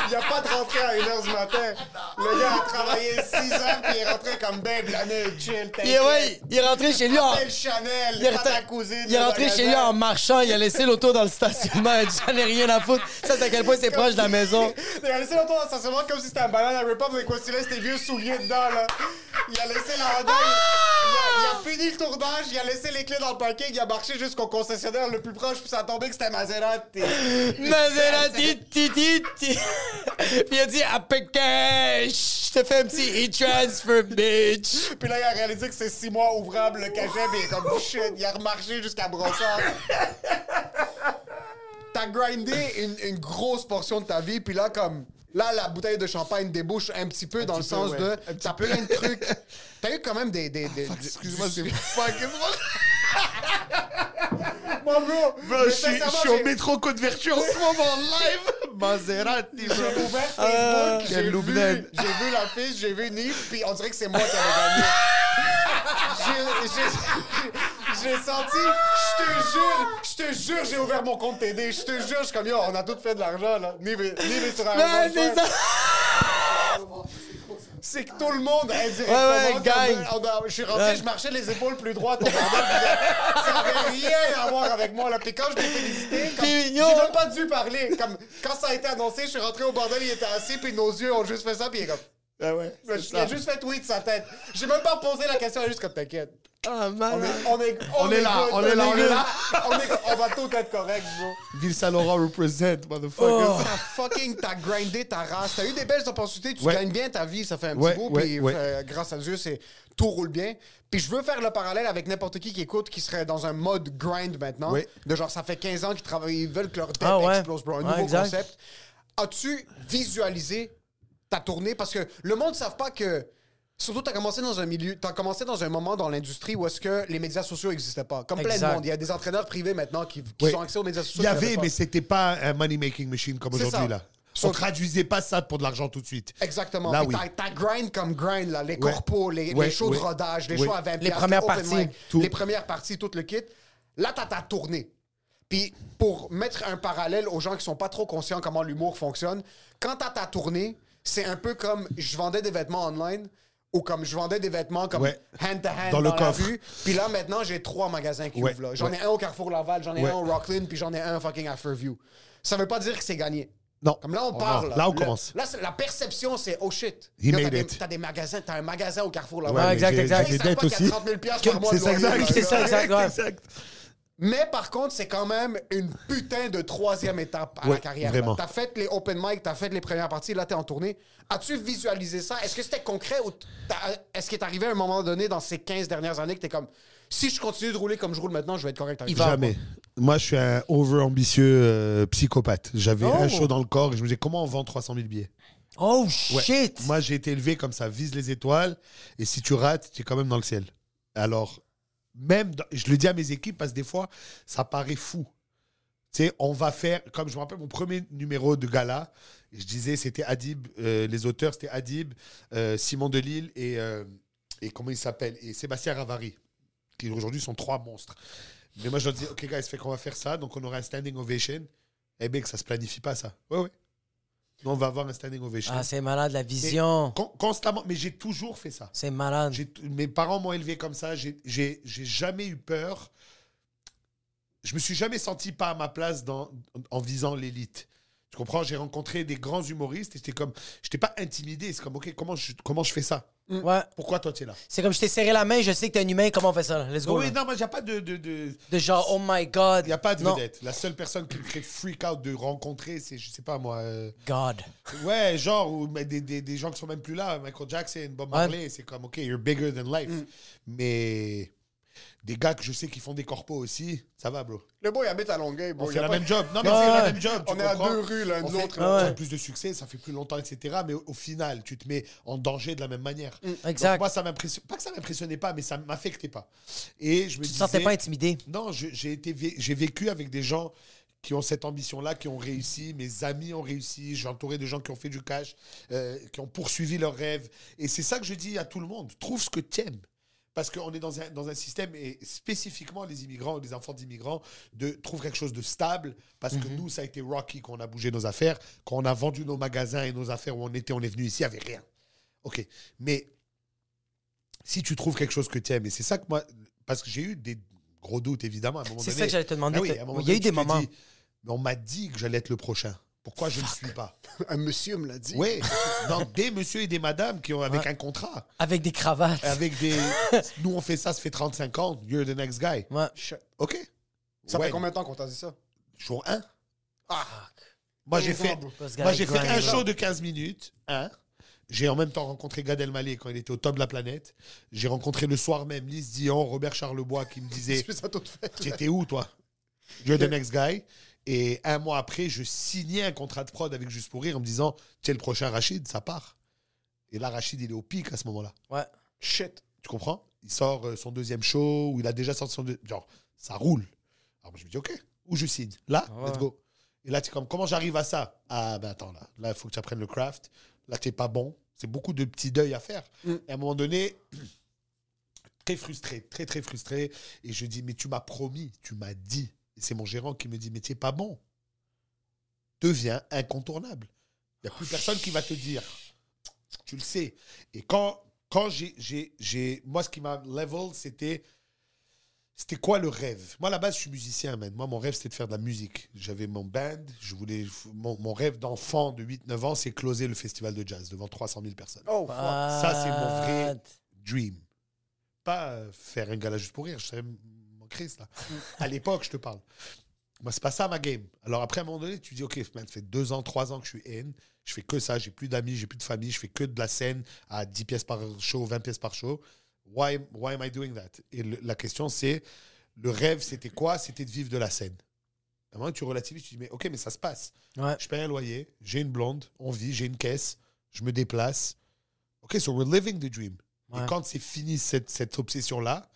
D: Il n'y a, pas de rentrée à 1h du matin. Le gars a travaillé 6 heures puis il est rentré comme babe, l'année chill.
C: Il est, ouais, il est rentré chez lui en.
D: Chanel,
C: Il est, rentré-
D: cousine.
C: il est
D: le
C: rentré chez lui en marchant, il a laissé l'auto dans le stationnement, j'en ai rien à foutre. Ça, c'est à quel point c'est proche de la maison.
D: Il a laissé l'auto dans le stationnement comme si c'était un banana rip-up avec quoi c'était tes vieux souliers dedans, là. Il a laissé la Honda, il, il a, il a fini le tournage, il a laissé les clés dans le parking, il a marché jusqu'au concessionnaire le plus proche, puis ça a tombé que c'était Maserati.
C: Maserati, ti, ti, ti. Puis il a dit Apeke, je te fais un petit e-transfer, bitch.
D: Puis là, il a réalisé que c'est 6 mois ouvrable le cachet, il est comme shit, il a remarché jusqu'à Brossard. T'as grindé une, une grosse portion de ta vie, puis là, comme. Là, la bouteille de champagne débouche un petit peu dans le
E: peu,
D: sens
E: ouais.
D: de. T'as plein de trucs. T'as eu quand même des. des, des- du-
E: Excuse-moi, c'est fucking
D: Mon bro,
E: je suis, je
D: sincèrement,
E: suis au métro Côte Vertu en ce moment en live. Maserati, bro.
D: J'ai ouvert
C: Euh,
D: Facebook, j'ai vu, j'ai vu la fiche, j'ai vu Nip, puis on dirait que c'est moi qui avais gagné. J'ai- j'ai- J'ai senti, je te jure, je te jure, j'ai ouvert mon compte TD, je te jure, je suis comme yo, on a tous fait de l'argent là. Nip est, sur un
C: Ouais, c'est ça.
D: C'est que tout le monde indirectement.
C: Ouais, ouais, gang.
D: on je suis rentré,
C: Ouais.
D: je marchais les épaules plus droites Ça avait rien à voir avec moi. Là. Puis quand je t'ai félicité, j'ai même pas dû parler. Comme, quand ça a été annoncé, je suis rentré au bordel, il était assis, puis nos yeux ont juste fait ça, puis il est comme.
E: Ah ouais,
D: Il a juste fait oui de sa tête. J'ai même pas posé la question, juste comme t'inquiète.
C: Ah,
D: On
C: malade.
D: est, on est,
E: On est là,
D: good,
E: on est là, on est là.
D: On, est- on va tout être correct, bro.
E: Ville Saint-Laurent represent, motherfucker.
D: T'as fucking, t'as grindé ta race, t'as eu des belles opportunités, tu
E: Ouais.
D: gagnes bien ta vie, ça fait un
E: Ouais,
D: petit bout,
E: ouais,
D: puis
E: ouais.
D: euh, grâce à Dieu, c'est tout roule bien. Puis je veux faire le parallèle avec n'importe qui qui écoute, qui serait dans un mode grind maintenant,
E: Ouais.
D: de genre ça fait 15 ans qu'ils travaillent, ils veulent que leur dette
C: Ah ouais.
D: explose, bro, un
C: Ouais,
D: nouveau
C: exact.
D: concept. As-tu visualisé ta tournée parce que le monde ne savent pas que Surtout, tu as commencé dans un milieu, tu commencé dans un moment dans l'industrie où est-ce que les médias sociaux n'existaient pas. Comme plein de monde. Il y a des entraîneurs privés maintenant qui, qui
E: Oui.
D: ont accès aux médias sociaux.
E: Il y avait, mais c'était pas un money-making machine comme aujourd'hui, là. On traduisait pas ça pour de l'argent tout de suite.
D: Exactement.
E: Là, oui.
D: t'as- grind comme grind, là, les
E: Ouais.
D: corpos, les,
E: Ouais,
D: les shows
E: ouais.
D: de rodage, les shows à 20
C: Les premières parties,
E: tout.
D: Les premières parties, tout le kit. Là, t'as ta tournée. Puis, pour mettre un parallèle aux gens qui sont pas trop conscients comment l'humour fonctionne, quand t'as ta tournée, c'est un peu comme je vendais des vêtements online ou comme je vendais des vêtements comme
E: Ouais.
D: hand-to-hand
E: Dans
D: dans,
E: le
D: la
E: coffre.
D: rue. Puis là, maintenant, j'ai trois magasins qui
E: Ouais,
D: ouvrent. là. J'en
E: ouais.
D: ai un au Carrefour Laval, j'en ai
E: Ouais.
D: un au Rockland, puis j'en ai un fucking à Fairview. Ça veut pas dire que c'est gagné.
E: Non.
D: Comme là, on
E: Oh,
D: parle.
E: non. Là, on
D: Le-
E: commence.
D: Là, la perception, c'est oh shit.
E: He
D: Yo,
E: made
D: t'as des,
E: it.
D: t'as des magasins, t'as un magasin au Carrefour là
E: Ouais,
C: Ouais,
E: mais
C: exact, exact.
E: J'ai des dettes
D: pas qu'il y a
E: aussi.
D: 30 000 piastres par mois de
E: C'est ça, exact.
D: là.
C: C'est ça. Exact.
D: Mais par contre, c'est quand même une putain de troisième étape à la carrière.
E: vraiment.
D: T'as fait les open mic, t'as fait les premières parties, là, t'es en tournée. As-tu visualisé ça? Est-ce que c'était concret ou est-ce qu'il est arrivé à un moment donné dans ces 15 dernières années que t'es comme si je continue de rouler comme je roule maintenant, je vais être correct avec
C: Il
D: ça?
C: va.
E: Jamais. Moi, je suis un over-ambitieux euh, psychopathe. J'avais
C: Oh.
E: un show dans le corps et je me disais comment on vend 300 000 billets?
C: Oh,
E: Ouais.
C: shit.
E: Moi, j'ai été élevé comme ça, vise les étoiles, et si tu rates, tu es quand même dans le ciel. Alors, même, je le dis à mes équipes parce que des fois, ça paraît fou. Tu sais, on va faire, comme je me rappelle mon premier numéro de gala, je disais, c'était Adib, euh, les auteurs, c'était Adib, euh, Simon Delille et, euh, et comment il s'appelle, et Sébastien Ravary, qui aujourd'hui sont trois monstres. Mais moi, je leur dis, OK, guys, fait qu'on va faire ça, donc on aura un standing ovation. Eh bien, que ça se planifie pas, ça. Ouais, ouais. Nous, on va avoir un standing ovation.
C: Ah, c'est malade, la vision.
E: Con- constamment, mais j'ai toujours fait ça.
C: C'est malade.
E: Mes parents m'ont élevé comme ça. J'ai- jamais eu peur. Je me suis jamais senti pas à ma place dans, en visant l'élite. Tu comprends? J'ai rencontré des grands humoristes et j'étais comme, j'étais pas intimidé. C'est comme, ok, comment je, comment je fais ça?
C: Ouais.
E: Pourquoi toi tu es là?
C: C'est comme je t'ai serré la main, je sais que t'es un humain, comment on fait ça? là? Let's go.
E: Oui,
C: là.
E: non, moi, il n'y a pas de, de, de-
C: De genre, oh my god.
E: il y a pas de
C: Non.
E: vedette. La seule personne qui me fait freak out de rencontrer, c'est, je sais pas moi. euh,
C: God.
E: Ouais, genre, ou mais des, des, des gens qui sont même plus là. Michael Jackson, Bob
C: Ouais.
E: Marley, c'est comme, OK, you're bigger than life. Mais des gars que je sais qui font des corpos aussi, ça va, bro.
D: Le boy habite à Longueuil, bro.
E: On
D: Y
E: fait
D: a
E: la
D: pas-
E: même job. Non, mais
C: Ouais,
E: c'est
C: ouais.
E: la même job. tu
D: On est à deux rues l'un de l'autre,
E: on a
C: Ouais.
E: plus de succès, ça fait plus longtemps, etc. Mais au, final, tu te mets en danger de la même manière.
C: Exact.
E: Donc moi, ça m'impressionne. Pas que ça m'impressionnait pas, mais ça m'affectait pas. Et je me
C: Tu te sentais pas intimidé?
E: Non, j'ai été j'ai vécu avec des gens qui ont cette ambition-là, qui ont réussi. Mes amis ont réussi. J'ai entouré de gens qui ont fait du cash, euh, qui ont poursuivi leurs rêves. Et c'est ça que je dis à tout le monde. Trouve ce que tu aimes. Parce qu'on est dans un, dans un système, et spécifiquement les immigrants, les enfants d'immigrants, de trouvent quelque chose de stable. Parce que nous, ça a été rocky quand on a bougé nos affaires. Quand on a vendu nos magasins et nos affaires où on était, on est venu ici, avait rien. OK. Mais si tu trouves quelque chose que tu aimes, et c'est ça que moi. Parce que j'ai eu des gros doutes, évidemment. à un moment
C: C'est
E: donné.
C: ça que j'allais te demander.
E: Ah oui,
C: il y a eu des moments.
E: mais on m'a dit que j'allais être le prochain. Pourquoi je ne suis pas?
D: Un monsieur me l'a dit.
E: Oui, non, des messieurs et des madames qui ont avec
C: Ouais.
E: un contrat.
C: Avec des cravates.
E: Avec des. Nous, on fait ça, ça fait 35 ans. You're the next guy.
C: Ouais.
E: OK.
D: Ça
E: Ouais.
D: fait combien de temps qu'on t'a dit ça?
E: Jour 1.
D: Ah!
E: Moi, j'ai
D: Deux
E: fait, moi, j'ai fait un show de 15 minutes. Un. J'ai en même temps rencontré Gad Elmaleh quand il était au top de la planète. J'ai rencontré le soir même Lise Dion, Robert Charlebois qui me disait. J'étais où, toi? You're the next guy. Et un mois après, je signais un contrat de prod avec Juste pour Rire en me disant Tiens, le prochain Rachid, ça part. Et là, Rachid, il est au pic à ce moment-là.
C: Ouais.
D: Shit.
E: Tu comprends? Il sort euh, son deuxième show, où il a déjà sorti son. deux- Genre, ça roule. Alors moi, je me dis, OK, où je signe? Là,
C: Ouais.
E: let's go. Et là, tu es comme, comment j'arrive à ça? Ah, ben attends, là, là, il faut que tu apprennes le craft. Là, tu pas bon. C'est beaucoup de petits deuils à faire.
D: Mm.
E: Et à un moment donné, très frustré, très, très frustré. Et je dis, mais tu m'as promis, tu m'as dit. Et c'est mon gérant qui me dit, mais tu pas bon. Deviens incontournable. Il n'y a plus personne qui va te dire. Tu le sais. Et quand, quand j'ai, j'ai, j'ai- Moi, ce qui m'a level, c'était. C'était quoi le rêve? Moi, à la base, je suis musicien, man. Moi, mon rêve, c'était de faire de la musique. J'avais mon band. Je voulais, mon, mon rêve d'enfant de 8-9 ans, c'est closer le festival de jazz devant 300 000 personnes.
D: Oh.
E: Ça, c'est mon vrai dream. Pas faire un gala juste pour rire. Je savais mon Christ, là. à l'époque, je te parle. Moi, c'est pas ça ma game. Alors après, à un moment donné, tu dis, OK, man, ça fait deux ans, trois ans que je suis in. Je fais que ça. J'ai plus d'amis, j'ai plus de famille. Je fais que de la scène à 10 pièces par show, 20 pièces par show. Why, why am I doing that? Et le- la question, c'est, le rêve, c'était quoi? C'était de vivre de la scène. À un moment, tu relativises, tu dis, mais OK, mais ça se passe.
C: Ouais.
E: Je paye un loyer, j'ai une blonde, on vit, j'ai une caisse, je me déplace. OK, so we're living the dream.
C: Ouais.
E: Et quand c'est fini cette, cette obsession-là,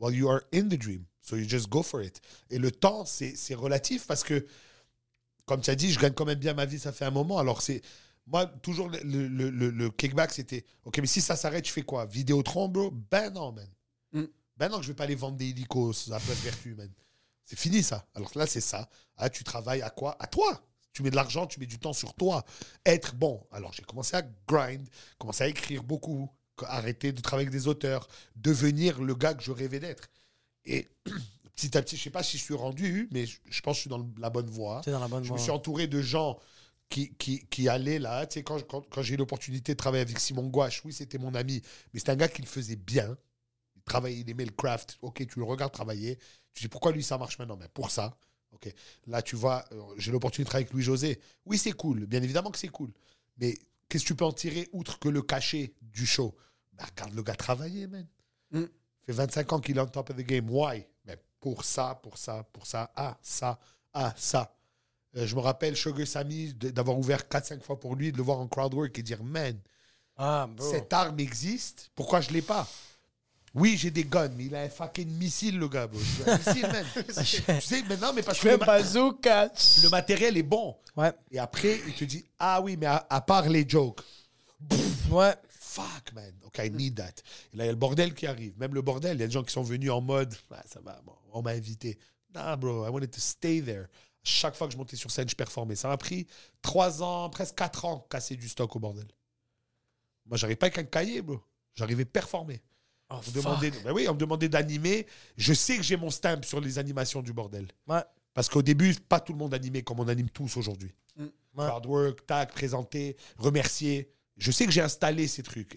E: well, you are in the dream. So you just go for it. Et le temps, c'est relatif parce que, comme tu as dit, je gagne quand même bien ma vie, ça fait un moment. Alors, c'est. Moi, toujours, le, le, le- le kickback, c'était OK, mais si ça s'arrête, je fais quoi? Vidéotron, bro? Ben non, man.
D: Mm.
E: Ben non, que je vais pas aller vendre des hélicos à Place Vertu, man. C'est fini, ça. Alors là, c'est ça. Ah, tu travailles à quoi? À toi. Tu mets de l'argent, tu mets du temps sur toi. Être bon. Alors, j'ai commencé à grind, commencé à écrire beaucoup, arrêter de travailler avec des auteurs, devenir le gars que je rêvais d'être. Et petit à petit, je sais pas si je suis rendu, mais je, pense que je suis dans la bonne voie.
C: T'es dans la bonne
E: Je
C: voie.
E: me suis entouré de gens qui, qui, qui allaient là. Tu sais, quand, quand, quand j'ai eu l'opportunité de travailler avec Simon Gouache, oui, c'était mon ami, mais c'était un gars qui le faisait bien. Il travaillait, il aimait le craft. Ok, tu le regardes travailler. Tu dis pourquoi lui ça marche maintenant? Mais pour ça. Ok. Là, tu vois, euh, j'ai l'opportunité de travailler avec Louis-José. Oui, c'est cool. Bien évidemment que c'est cool. Mais qu'est-ce que tu peux en tirer outre que le cachet du show? Bah, Regarde le gars travailler, man.
D: Mm.
E: fait 25 ans qu'il est on top of the game. Why? Mais pour ça, pour ça, pour ça. Ah, ça, ah, ça. Euh, je me rappelle Sugar Sammy d'avoir ouvert 4-5 fois pour lui, de le voir en crowdwork et dire Man,
C: Ah,
E: cette arme existe, pourquoi je l'ai pas? Oui, j'ai des guns, mais il a un fucking missile, le gars. bro. Un missile, man. tu sais, mais non, mais parce
C: Je
E: que le, ma- le matériel est bon.
C: Ouais.
E: Et après, il te dit Ah oui, mais à, à part les jokes,
C: Ouais.
E: Fuck, man. Ok, I need that. Et là, il y a le bordel qui arrive. Même le bordel, il y a des gens qui sont venus en mode Ah, Ça va, bon, on m'a invité. Nah, bro, I wanted to stay there. Chaque fois que je montais sur scène, je performais. Ça m'a pris trois ans, presque quatre ans, casser du stock au bordel. Moi, j'arrivais pas avec un cahier, bro. J'arrivais performer.
C: Oh,
E: On me
C: fuck.
E: demandait, ben oui, on me demandait d'animer. Je sais que j'ai mon stamp sur les animations du bordel.
C: Ouais.
E: Parce qu'au début, pas tout le monde animait comme on anime tous aujourd'hui.
C: Ouais.
E: Hard work, tac, présenter, remercier. Je sais que j'ai installé ces trucs.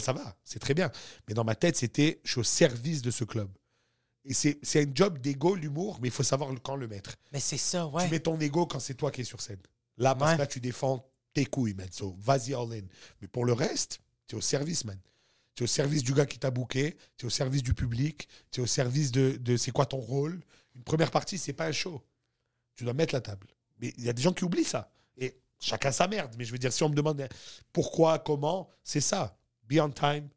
E: Ça va, c'est très bien. Mais dans ma tête, c'était je suis au service de ce club. Et c'est un job d'ego, l'humour, mais il faut savoir quand le mettre.
C: Mais c'est ça, ouais.
E: Tu mets ton ego quand c'est toi qui es sur scène. Là, parce
C: Ouais.
E: que là, tu défends tes couilles, man. So, vas-y all in. Mais pour le reste, tu es au service, man. Tu es au service du gars qui t'a booké, tu es au service du public, tu es au service de, de c'est quoi ton rôle. Une première partie, c'est pas un show. Tu dois mettre la table. Mais il y a des gens qui oublient ça. Et chacun sa merde. Mais je veux dire, si on me demande pourquoi, comment, c'est ça. Be on time,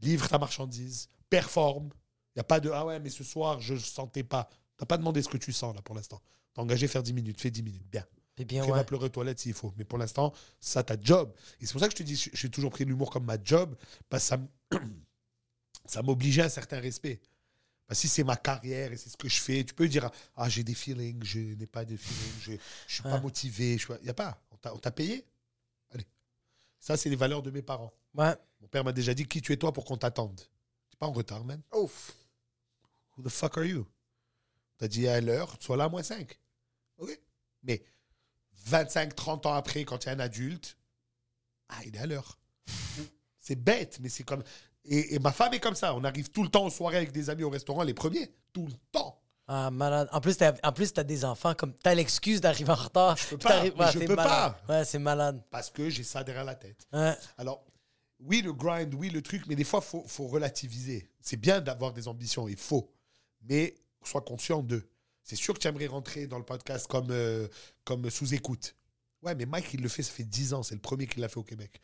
E: livre ta marchandise, performe. Il n'y a pas de Ah ouais, mais ce soir, je ne sentais pas. Tu pas demandé ce que tu sens là pour l'instant. T'es engagé à faire 10 minutes, fais 10 minutes. Bien.
C: Puis bien,
E: Après,
C: ouais.
E: va pleurer aux toilettes s'il faut. Mais pour l'instant, ça, ta job. Et c'est pour ça que je te dis, j'ai toujours pris l'humour comme ma job, parce que ça, m'obligeait à un certain respect. Parce que si c'est ma carrière et c'est ce que je fais, tu peux dire Ah, j'ai des feelings, je n'ai pas de feelings, je ne suis pas motivé. Il n'y a pas. On t'a payé Allez. Ça, c'est les valeurs de mes parents.
C: Ouais.
E: Mon père m'a déjà dit Qui tu es toi pour qu'on t'attende Tu n'es pas en retard, man.
D: Ouf.
E: Who the fuck are you? T'as dit à l'heure, sois là à moins 5. OK. Mais 25, 30 ans après, quand tu es un adulte, ah, il est à l'heure. c'est bête, mais c'est comme. Et, et ma femme est comme ça. On arrive tout le temps aux soirées avec des amis au restaurant, les premiers. Tout le temps.
C: Ah, malade. En plus, t'as, en plus, t'as des enfants comme. T'as l'excuse d'arriver en retard. Je
E: peux pas, je peux pas.
C: Ouais, c'est malade.
E: Parce que j'ai ça derrière la tête.
C: Ouais.
E: Alors, oui, le grind, oui, le truc, mais des fois, il faut, faut relativiser. C'est bien d'avoir des ambitions, il faut. Mais sois conscient d'eux. C'est sûr que tu aimerais rentrer dans le podcast comme, euh, comme sous-écoute. Ouais, mais Mike, il le fait, ça fait 10 ans. C'est le premier qui l'a fait au Québec.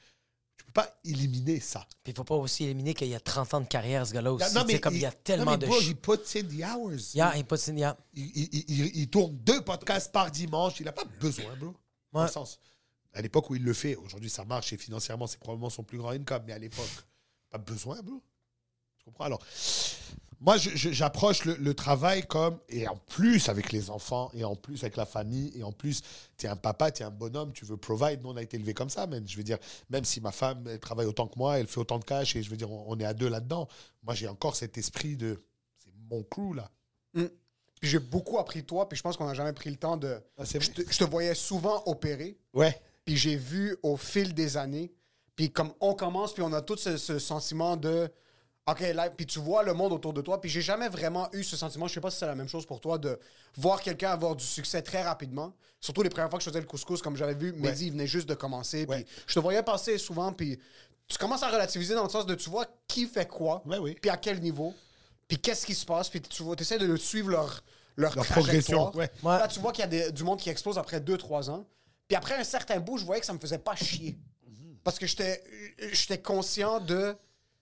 E: Tu peux pas éliminer ça.
C: Puis il faut pas aussi éliminer qu'il y a 30 ans de carrière, ce gars-là aussi.
E: Non,
C: Tu sais, comme il y a tellement
E: non, mais
C: de.
E: bro,
C: ch-
E: he puts in the hours.
C: Yeah, il puts in- yeah.
E: Il, il- il- tourne deux podcasts par dimanche. Il n'a pas besoin, bro. Dans le
C: Ouais.
E: sens. À l'époque où il le fait, aujourd'hui ça marche et financièrement c'est probablement son plus grand income, mais à l'époque, pas besoin, bro. Tu comprends? Alors, moi j'approche le, le travail comme, et en plus avec les enfants, et en plus avec la famille, et en plus, tu es un papa, tu es un bonhomme, tu veux provide. Nous on a été élevés comme ça, man. Je veux dire, même si ma femme elle travaille autant que moi, elle fait autant de cash, et je veux dire, on, on est à deux là-dedans. Moi j'ai encore cet esprit de, c'est mon crew là.
D: Puis j'ai beaucoup appris de toi, puis je pense qu'on n'a jamais pris le temps de.
E: Ah,
D: te, je te voyais souvent opérer,
E: Ouais.
D: Puis j'ai vu au fil des années, puis comme on commence, puis on a tout ce, ce sentiment de. OK, là, puis tu vois le monde autour de toi, puis j'ai jamais vraiment eu ce sentiment, je sais pas si c'est la même chose pour toi, de voir quelqu'un avoir du succès très rapidement. Surtout les premières fois que je faisais le couscous, comme j'avais vu, Mehdi, il venait juste de commencer, puis je te voyais passer souvent, puis tu commences à relativiser dans le sens de tu vois qui fait quoi,
E: Ouais, oui.
D: puis à quel niveau, puis qu'est-ce qui se passe, puis tu essaies de suivre leur, leur,
E: progression, ouais.
C: Ouais.
D: Là, tu vois qu'il y a des- du monde qui explose après 2-3 ans. Puis après un certain bout, je voyais que ça me faisait pas chier. Parce que j'étais j'étais conscient de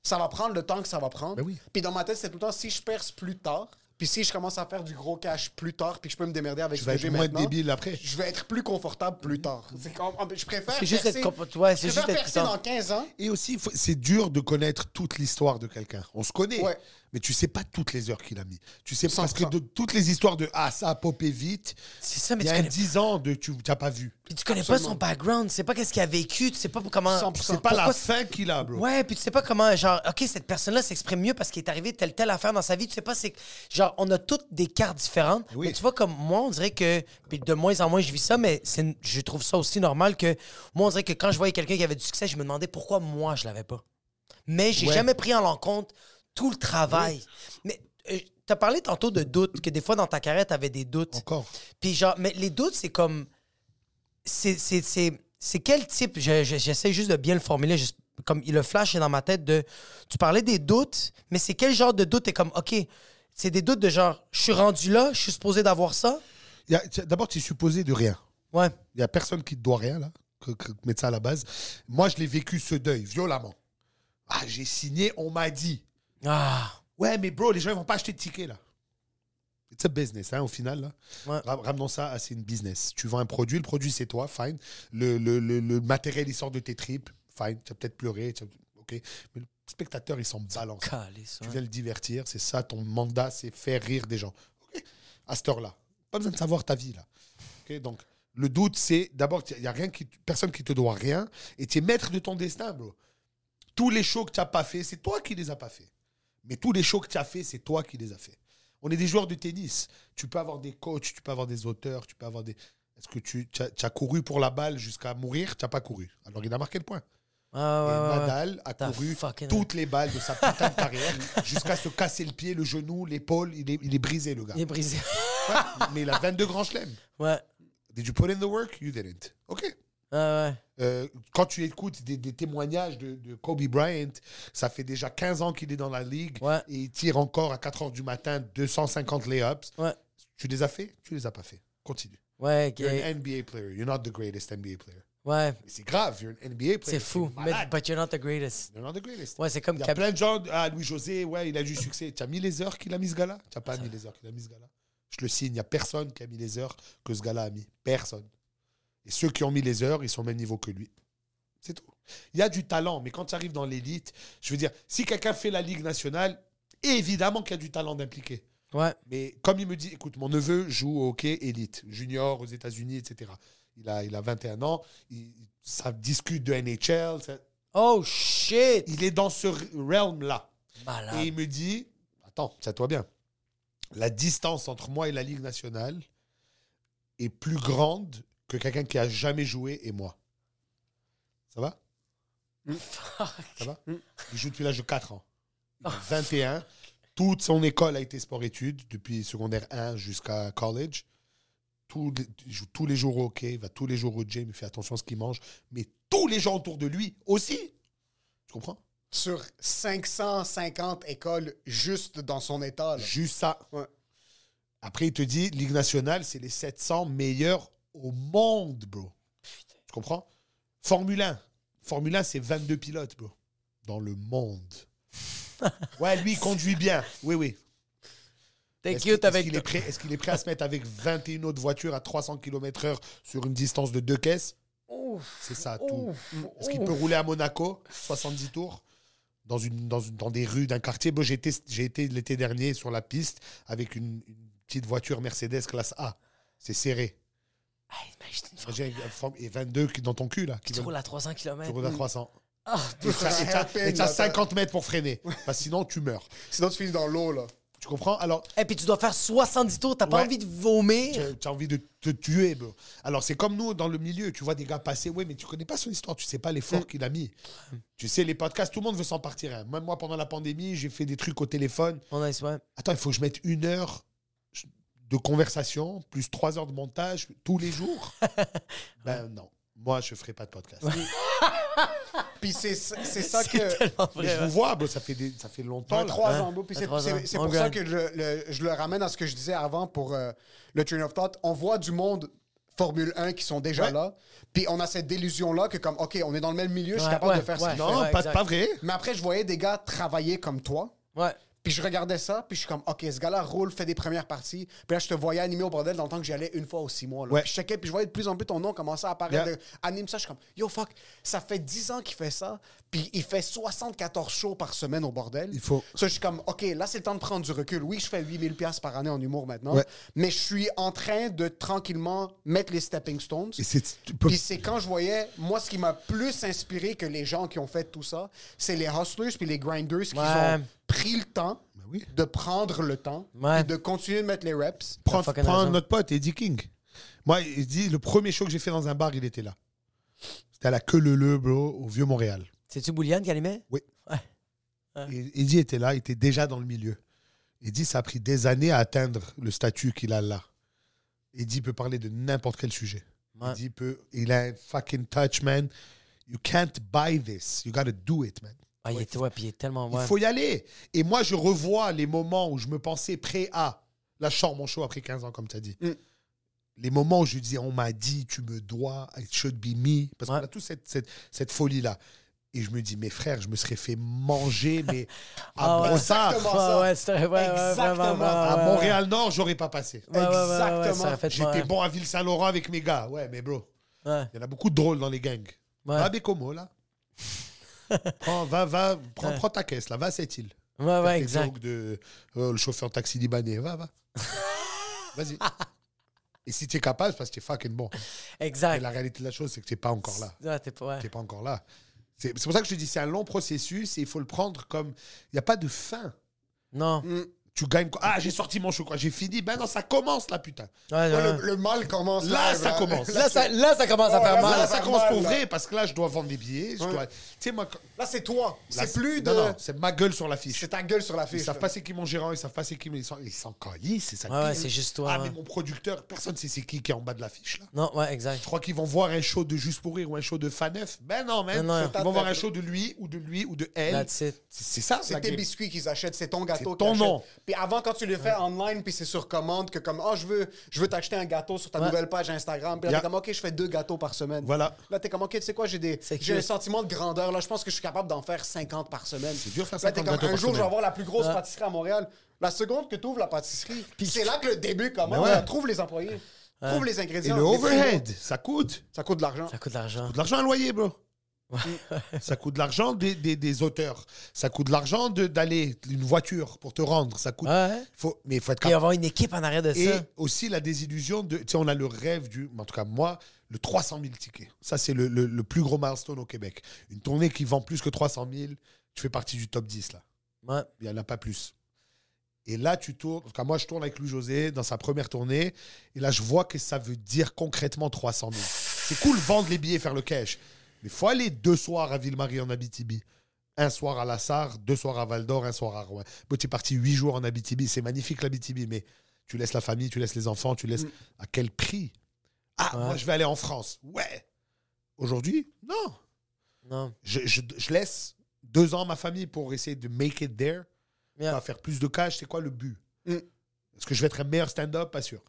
D: ça va prendre le temps que ça va prendre.
E: Ben oui.
D: Puis dans ma tête, c'est tout le temps si je perce plus tard, puis si je commence à faire du gros cash plus tard, puis que je peux me démerder avec
E: Tu
D: ce
E: vas
D: que
E: être
D: maintenant,
E: débile après.
D: je vais être plus confortable plus tard. Je préfère
C: C'est juste
D: percer,
C: être ouais,
D: je
C: juste
D: préfère
C: être
D: percer
C: puissant.
D: dans 15 ans.
E: Et aussi, c'est dur de connaître toute l'histoire de quelqu'un. On se connaît,
D: Ouais.
E: Mais tu sais pas toutes les heures qu'il a mis. Tu sais parce
D: 100%.
E: que de toutes les histoires de ah ça a popé vite.
C: C'est ça, mais
E: Il y
C: tu
E: a
C: connais,
E: 10 ans de tu n'as pas vu.
C: puis tu connais pas son background. Tu sais pas qu'est-ce qu'il a vécu. Tu sais pas comment.
D: 100%.
E: C'est pas la fin qu'il a, bro.
C: Ouais, puis tu sais pas comment, genre, OK, cette personne-là s'exprime mieux parce qu'il est arrivé telle, telle affaire dans sa vie. Tu sais pas, c'est. Genre, on a toutes des cartes différentes.
E: Oui.
C: Mais tu vois, comme moi, on dirait que. Puis de moins en moins, je vis ça, mais c'est, je trouve ça aussi normal que. Moi, on dirait que quand je voyais quelqu'un qui avait du succès, je me demandais pourquoi moi, je l'avais pas. Mais j'ai
E: Ouais.
C: jamais pris en compte tout le travail. Mais. euh, T'as parlé tantôt de doutes, que des fois dans ta carrière, t'avais des doutes.
E: Encore.
C: Puis genre, mais les doutes, c'est comme. C'est, c'est, c'est, c'est quel type. je- je- j'essaie juste de bien le formuler. juste comme il le flash est dans ma tête de. Tu parlais des doutes, mais c'est quel genre de doute? T'es comme, OK, c'est des doutes de genre, je suis rendu là, je suis supposé d'avoir ça?
E: Il y a- tu- D'abord, tu es supposé de rien.
C: Ouais.
E: Il y a personne qui te doit rien, là, que, que mettre ça à la base. Moi, je l'ai vécu ce deuil, violemment. Ah, j'ai signé, on m'a dit.
C: Ah.
E: Ouais, mais bro, les gens, ils vont pas acheter de tickets, là. It's a business, hein, au final, là.
C: Ouais.
E: Ra- Ramenons ça à c'est une business. Tu vends un produit, le produit, c'est toi, fine. Le, le, le, le matériel, il sort de tes tripes, fine. Tu vas peut-être pleurer, ok. Mais le spectateur, il s'en balance.
C: Calice,
E: Tu viens le divertir, c'est ça, ton mandat, c'est faire rire des gens. Ok. À cette heure-là. Pas besoin de savoir ta vie, là. Ok, Donc, Le doute, c'est d'abord, il n'y a rien qui, personne qui te doit rien et tu es maître de ton destin, bro. Tous les shows que tu n'as pas fait, c'est toi qui les as pas fait. Mais tous les shows que tu as fait, c'est toi qui les as fait. On est des joueurs de tennis. Tu peux avoir des coachs, tu peux avoir des auteurs, tu peux avoir des. Est-ce que tu, as, couru pour la balle jusqu'à mourir? Tu n'as pas couru. Alors il a marqué le point.
C: Ah, ouais,
E: Et. Nadal a couru toutes les balles de sa putain de carrière jusqu'à se casser le pied, le genou, l'épaule. Il est, il est brisé, le gars.
C: Il est brisé.
E: Ouais, mais il a 22 grands chelems.
C: ouais.
E: Did you put in the work? You didn't. OK.
C: Ah, ouais.
E: Euh, quand tu écoutes des, des témoignages de, de Kobe Bryant, ça fait déjà 15 ans qu'il est dans la ligue
C: Ouais.
E: et il tire encore à 4 heures du matin 250 layups.
C: Ouais.
E: Tu les as fait? Tu les as pas fait. Continue.
C: Ouais, ok.
E: You're an NBA player. You're not the greatest NBA player.
C: ouais.
E: C'est grave. You're an NBA player.
C: C'est fou. Mais, but you're not the greatest.
E: You're not the greatest.
C: Ouais, c'est comme
E: Il y a
C: Cap-
E: plein de gens. Ah, Louis-José, ouais, il a du succès. Tu as mis les heures qu'il a mis ce gars-là? Tu n'as pas mis les heures qu'il a mis ce gars-là? Je le signe. Il n'y a personne qui a mis les heures que ce gars-là a mis. Personne. Et ceux qui ont mis les heures, ils sont au même niveau que lui. C'est tout. Il y a du talent, mais quand tu arrives dans l'élite, je veux dire, si quelqu'un fait la Ligue nationale, évidemment qu'il y a du talent d'impliquer.
C: Ouais.
E: Mais comme il me dit, écoute, mon neveu joue au hockey élite, junior aux États-Unis, etc. Il a, il a 21 ans, il- ça discute de NHL, ça-
C: Oh shit!
E: il est dans ce realm-là. Et il me dit, attends, tiens-toi bien, la distance entre moi et la Ligue nationale est plus grande que quelqu'un qui a jamais joué et moi. Ça va? Ça va? Il joue depuis l'âge de 4 ans. Il a 21. Toute son école a été sport-études, depuis secondaire 1 jusqu'à college. Tous les- il joue tous les jours au hockey, il va tous les jours au gym, il fait attention à ce qu'il mange. Mais tous les gens autour de lui aussi. Tu comprends?
D: Sur 550 écoles juste dans son état. là.
E: Juste ça.
D: Ouais.
E: Après, il te dit, Ligue nationale, c'est les 700 meilleurs au monde, bro. Tu comprends? Formule 1. Formule 1, c'est 22 pilotes, bro. Dans le monde. Ouais, lui, il conduit bien. Oui, oui.
C: T'es
E: Est-ce qu'il-
C: avec.
E: Est-ce qu'il est, prêt, est-ce qu'il est prêt à se mettre avec 21 autres voitures à 300 km/h sur une distance de deux caisses? C'est ça, tout. Est-ce qu'il peut rouler à Monaco 70 tours dans, une, dans, une- dans des rues d'un quartier? J'ai été, été l'été dernier sur la piste avec une, une petite voiture Mercedes classe A. C'est serré.
C: Ah, imagine une
E: J'ai une forme- Et 22 qui- dans ton cul, là. Qui
C: Tu roules à 300
E: tu
C: km.
E: roules à 300.
C: Ah,
E: Et t'as- et t'as- et t'as 50 mètres pour freiner. Parce que sinon, tu meurs.
D: Sinon, tu finis dans l'eau, là.
E: Tu comprends? Alors,
C: Et puis tu dois faire 70 tours, t'as pas
E: Ouais.
C: envie de vomir.
E: tu as envie de te tuer, bro. Alors, c'est comme nous dans le milieu. Tu vois des gars passer, ouais, mais tu connais pas son histoire. Tu sais pas l'effort qu'il a mis. Tu sais, les podcasts, tout le monde veut s'en partir. hein. Même moi, pendant la pandémie, j'ai fait des trucs au téléphone.
C: On a ouais.
E: Attends, il faut que je mette une heure de conversation, plus trois heures de montage tous les jours? ben non. Moi, je ferai pas de podcast.
D: Puis c'est c'est ça que.
E: Mais je vous vois, bro, ça fait, des, ça fait longtemps. là.
D: 23
C: Ouais.
D: ans, bro. Puis c'est
C: 23 ans.
D: c'est- c'est
C: On
D: pour ça
C: gagne.
D: que je le, je le ramène à ce que je disais avant pour euh, le train of thought. On voit du monde Formule 1 qui sont déjà
E: Ouais.
D: là. Puis on a cette délusion-là que, comme, OK, on est dans le même milieu, je suis
C: Ouais,
D: capable
C: ouais,
D: de faire ce
C: ouais.
D: qu'il
E: Non,
C: Ouais,
E: pas,
C: exact.
E: pas vrai.
D: Mais après, je voyais des gars travailler comme toi.
C: Ouais.
D: Puis je regardais ça, puis je suis comme, OK, ce gars-là roule, fait des premières parties. Puis là, je te voyais animer au bordel dans le temps que j'y allais une fois ou six mois. Là.
E: Ouais.
D: Puis je checkais, puis je voyais de plus en plus ton nom commencer à apparaître.
E: Yeah.
D: anime ça, je suis comme, yo, fuck, ça fait 10 ans qu'il fait ça, puis il fait 74 shows par semaine au bordel.
E: Il faut-
D: Ça, je suis comme, OK, là, c'est le temps de prendre du recul. Oui, je fais 8000$ piastres par année en humour maintenant,
E: Ouais.
D: mais je suis en train de tranquillement mettre les stepping stones.
E: Et c'est- peux-
D: Puis c'est quand je voyais, moi, ce qui m'a plus inspiré que les gens qui ont fait tout ça, c'est les hustlers puis les grinders qui
C: Ouais.
D: ont pris le temps
E: oui.
D: de prendre le temps
C: Ouais.
D: et de continuer de mettre les reps.
E: Prends, prends notre pote, Eddie King. Moi, il dit, le premier show que j'ai fait dans un bar, il était là. C'était à la queue leu bro, au Vieux-Montréal.
C: C'est-tu Bouliane qui animait?
E: Oui.
C: Ouais.
E: Eddie était là, il était déjà dans le milieu. Eddie, ça a pris des années à atteindre le statut qu'il a là. Eddie peut parler de n'importe quel sujet.
C: Ouais.
E: Eddie peut, il a un fucking touch, man. You can't buy this. You gotta do it, man.
C: Ah, il était, ouais, puis il est tellement.
E: Il faut y aller. Et moi, je revois les moments où je me pensais prêt à. Là, je sors mon show après 15 ans, comme tu as dit.
D: Mm.
E: Les moments où je dis, on m'a dit, tu me dois, it should be me. Parce qu'on a tous cette, cette, cette folie-là. Et je me dis, mes frères, je me serais fait manger, mais à
C: Ah.
E: Brossard,
D: Exactement.
C: Ouais,
D: ça.
C: ouais, c'était ouais, ouais,
D: Exactement.
C: vraiment, ouais,
E: à Montréal-Nord, j'aurais pas passé.
C: ouais. Ouais, ouais, ouais, ouais,
D: Exactement.
E: J'étais bon à Ville-Saint-Laurent avec mes gars. Ouais, mais bro,
C: Ouais.
E: il y en a beaucoup de drôles dans les gangs.
C: Ouais.
E: Va à Bécomo, là. prends, va, va, prends, prends ta caisse, là. Va à cette île.
C: Ouais, ouais, exact.
E: de euh, le chauffeur taxi libanais. Va, va. Vas-y. Et si tu es capable, c'est parce que tu es fucking bon.
C: Exact.
E: Et la réalité de la chose, c'est que tu n'es pas encore là.
C: Ouais, t'es pas, ouais.
E: Tu pas encore là. C'est pour ça que je te dis, c'est un long processus et il faut le prendre comme. Il n'y a pas de fin.
C: Non.
E: Tu gagnes quoi Ah, j'ai sorti mon chocolat, j'ai fini. Ben non, ça commence là, putain.
C: Ouais,
D: Ouais,
C: ouais.
D: le, le mal commence
E: Là,
D: live,
E: ça
D: là.
E: commence.
C: Là, ça, là, ça commence à faire
D: là,
C: mal.
E: Là,
D: ça
E: commence
D: mal,
E: pour
D: là.
E: vrai parce que là, je dois vendre des billets.
D: Ouais.
E: dois- Tu sais, moi.
D: Là, c'est toi.
E: là,
D: C'est plus de.
E: Non, non, c'est ma gueule sur l'affiche.
D: C'est ta gueule sur la
E: Ils
D: fiche.
E: savent
D: là.
E: pas c'est qui mon gérant, ils savent pas c'est qui, mais ils sont, ils sont calissent, c'est ça.
C: Ouais, c'est juste toi,
E: Ah, mais mon producteur, personne sait c'est qui qui est en bas de l'affiche là.
C: Non, ouais, exact.
E: Je crois qu'ils vont voir un show de Juste pour rire ou un show de Faneuf. Ben non, man. Ils vont voir un show de lui ou de lui ou de elle.
C: That's it.
E: C'est ça,
D: C'est tes biscuits qu'ils achètent, c'est ton gâteau
E: ton nom.
D: Puis avant, quand tu le fais online, puis c'est sur commande, que comme, oh, je veux, je veux t'acheter un gâteau sur ta
C: Ouais.
D: nouvelle page Instagram. Puis là,
E: Yeah.
D: t'es comme, OK, je fais deux gâteaux par semaine.
E: Voilà.
D: Là, t'es comme, OK, tu sais quoi, j'ai des, j'ai un sentiment de grandeur. Là, je pense que je suis capable d'en faire 50 par semaine.
E: C'est dur de faire
D: Là, t'es
E: 50
D: comme,
E: gâteaux
D: un
E: par
D: jour, je vais avoir la plus grosse
C: Ouais.
D: pâtisserie à Montréal. La seconde que tu ouvres la pâtisserie,
C: Puis-
D: c'est là que le début commence.
E: Ben ouais.
D: Là, Trouve les employés. Trouve les
E: Et
D: ingrédients.
E: le
D: les
E: overhead, ça coûte.
D: Ça coûte de l'argent.
C: Ça coûte de l'argent.
E: de l'argent à loyer, bro. Ça coûte de l'argent des, des, des auteurs. Ça coûte de l'argent d'aller une voiture pour te rendre. Ça coûte.
C: Ouais.
E: Faut, mais il faut être
C: Et
E: capable.
C: avoir une équipe en arrière de
E: Et
C: ça.
E: aussi la désillusion de. Tu sais, on a le rêve du. En tout cas, moi, le 300 000 tickets. Ça, c'est le, le- le plus gros milestone au Québec. Une tournée qui vend plus que 300 000, tu fais partie du top 10, là.
C: Ouais.
E: Il n'y en a pas plus. Et là, tu tournes. En tout cas, moi, je tourne avec Louis-José dans sa première tournée. Et là, je vois que ça veut dire concrètement 300 000. C'est cool vendre les billets, faire le cash. Mais il faut aller deux soirs à Ville-Marie en Abitibi. Un soir à Lassar, deux soirs à Val d'Or, un soir à Rouen. Bon, tu es parti huit jours en Abitibi. C'est magnifique l'Abitibi, mais tu laisses la famille, tu laisses les enfants, tu laisses. À quel prix? Ah,
C: Ouais.
E: moi, je vais aller en France. Ouais. Aujourd'hui, non.
C: Non.
E: Je, je- je laisse deux ans à ma famille pour essayer de make it there.
C: Yeah.
E: Faire plus de cash, c'est quoi le but?
D: Mm.
E: Est-ce que je vais être un meilleur stand-up? Pas sûr.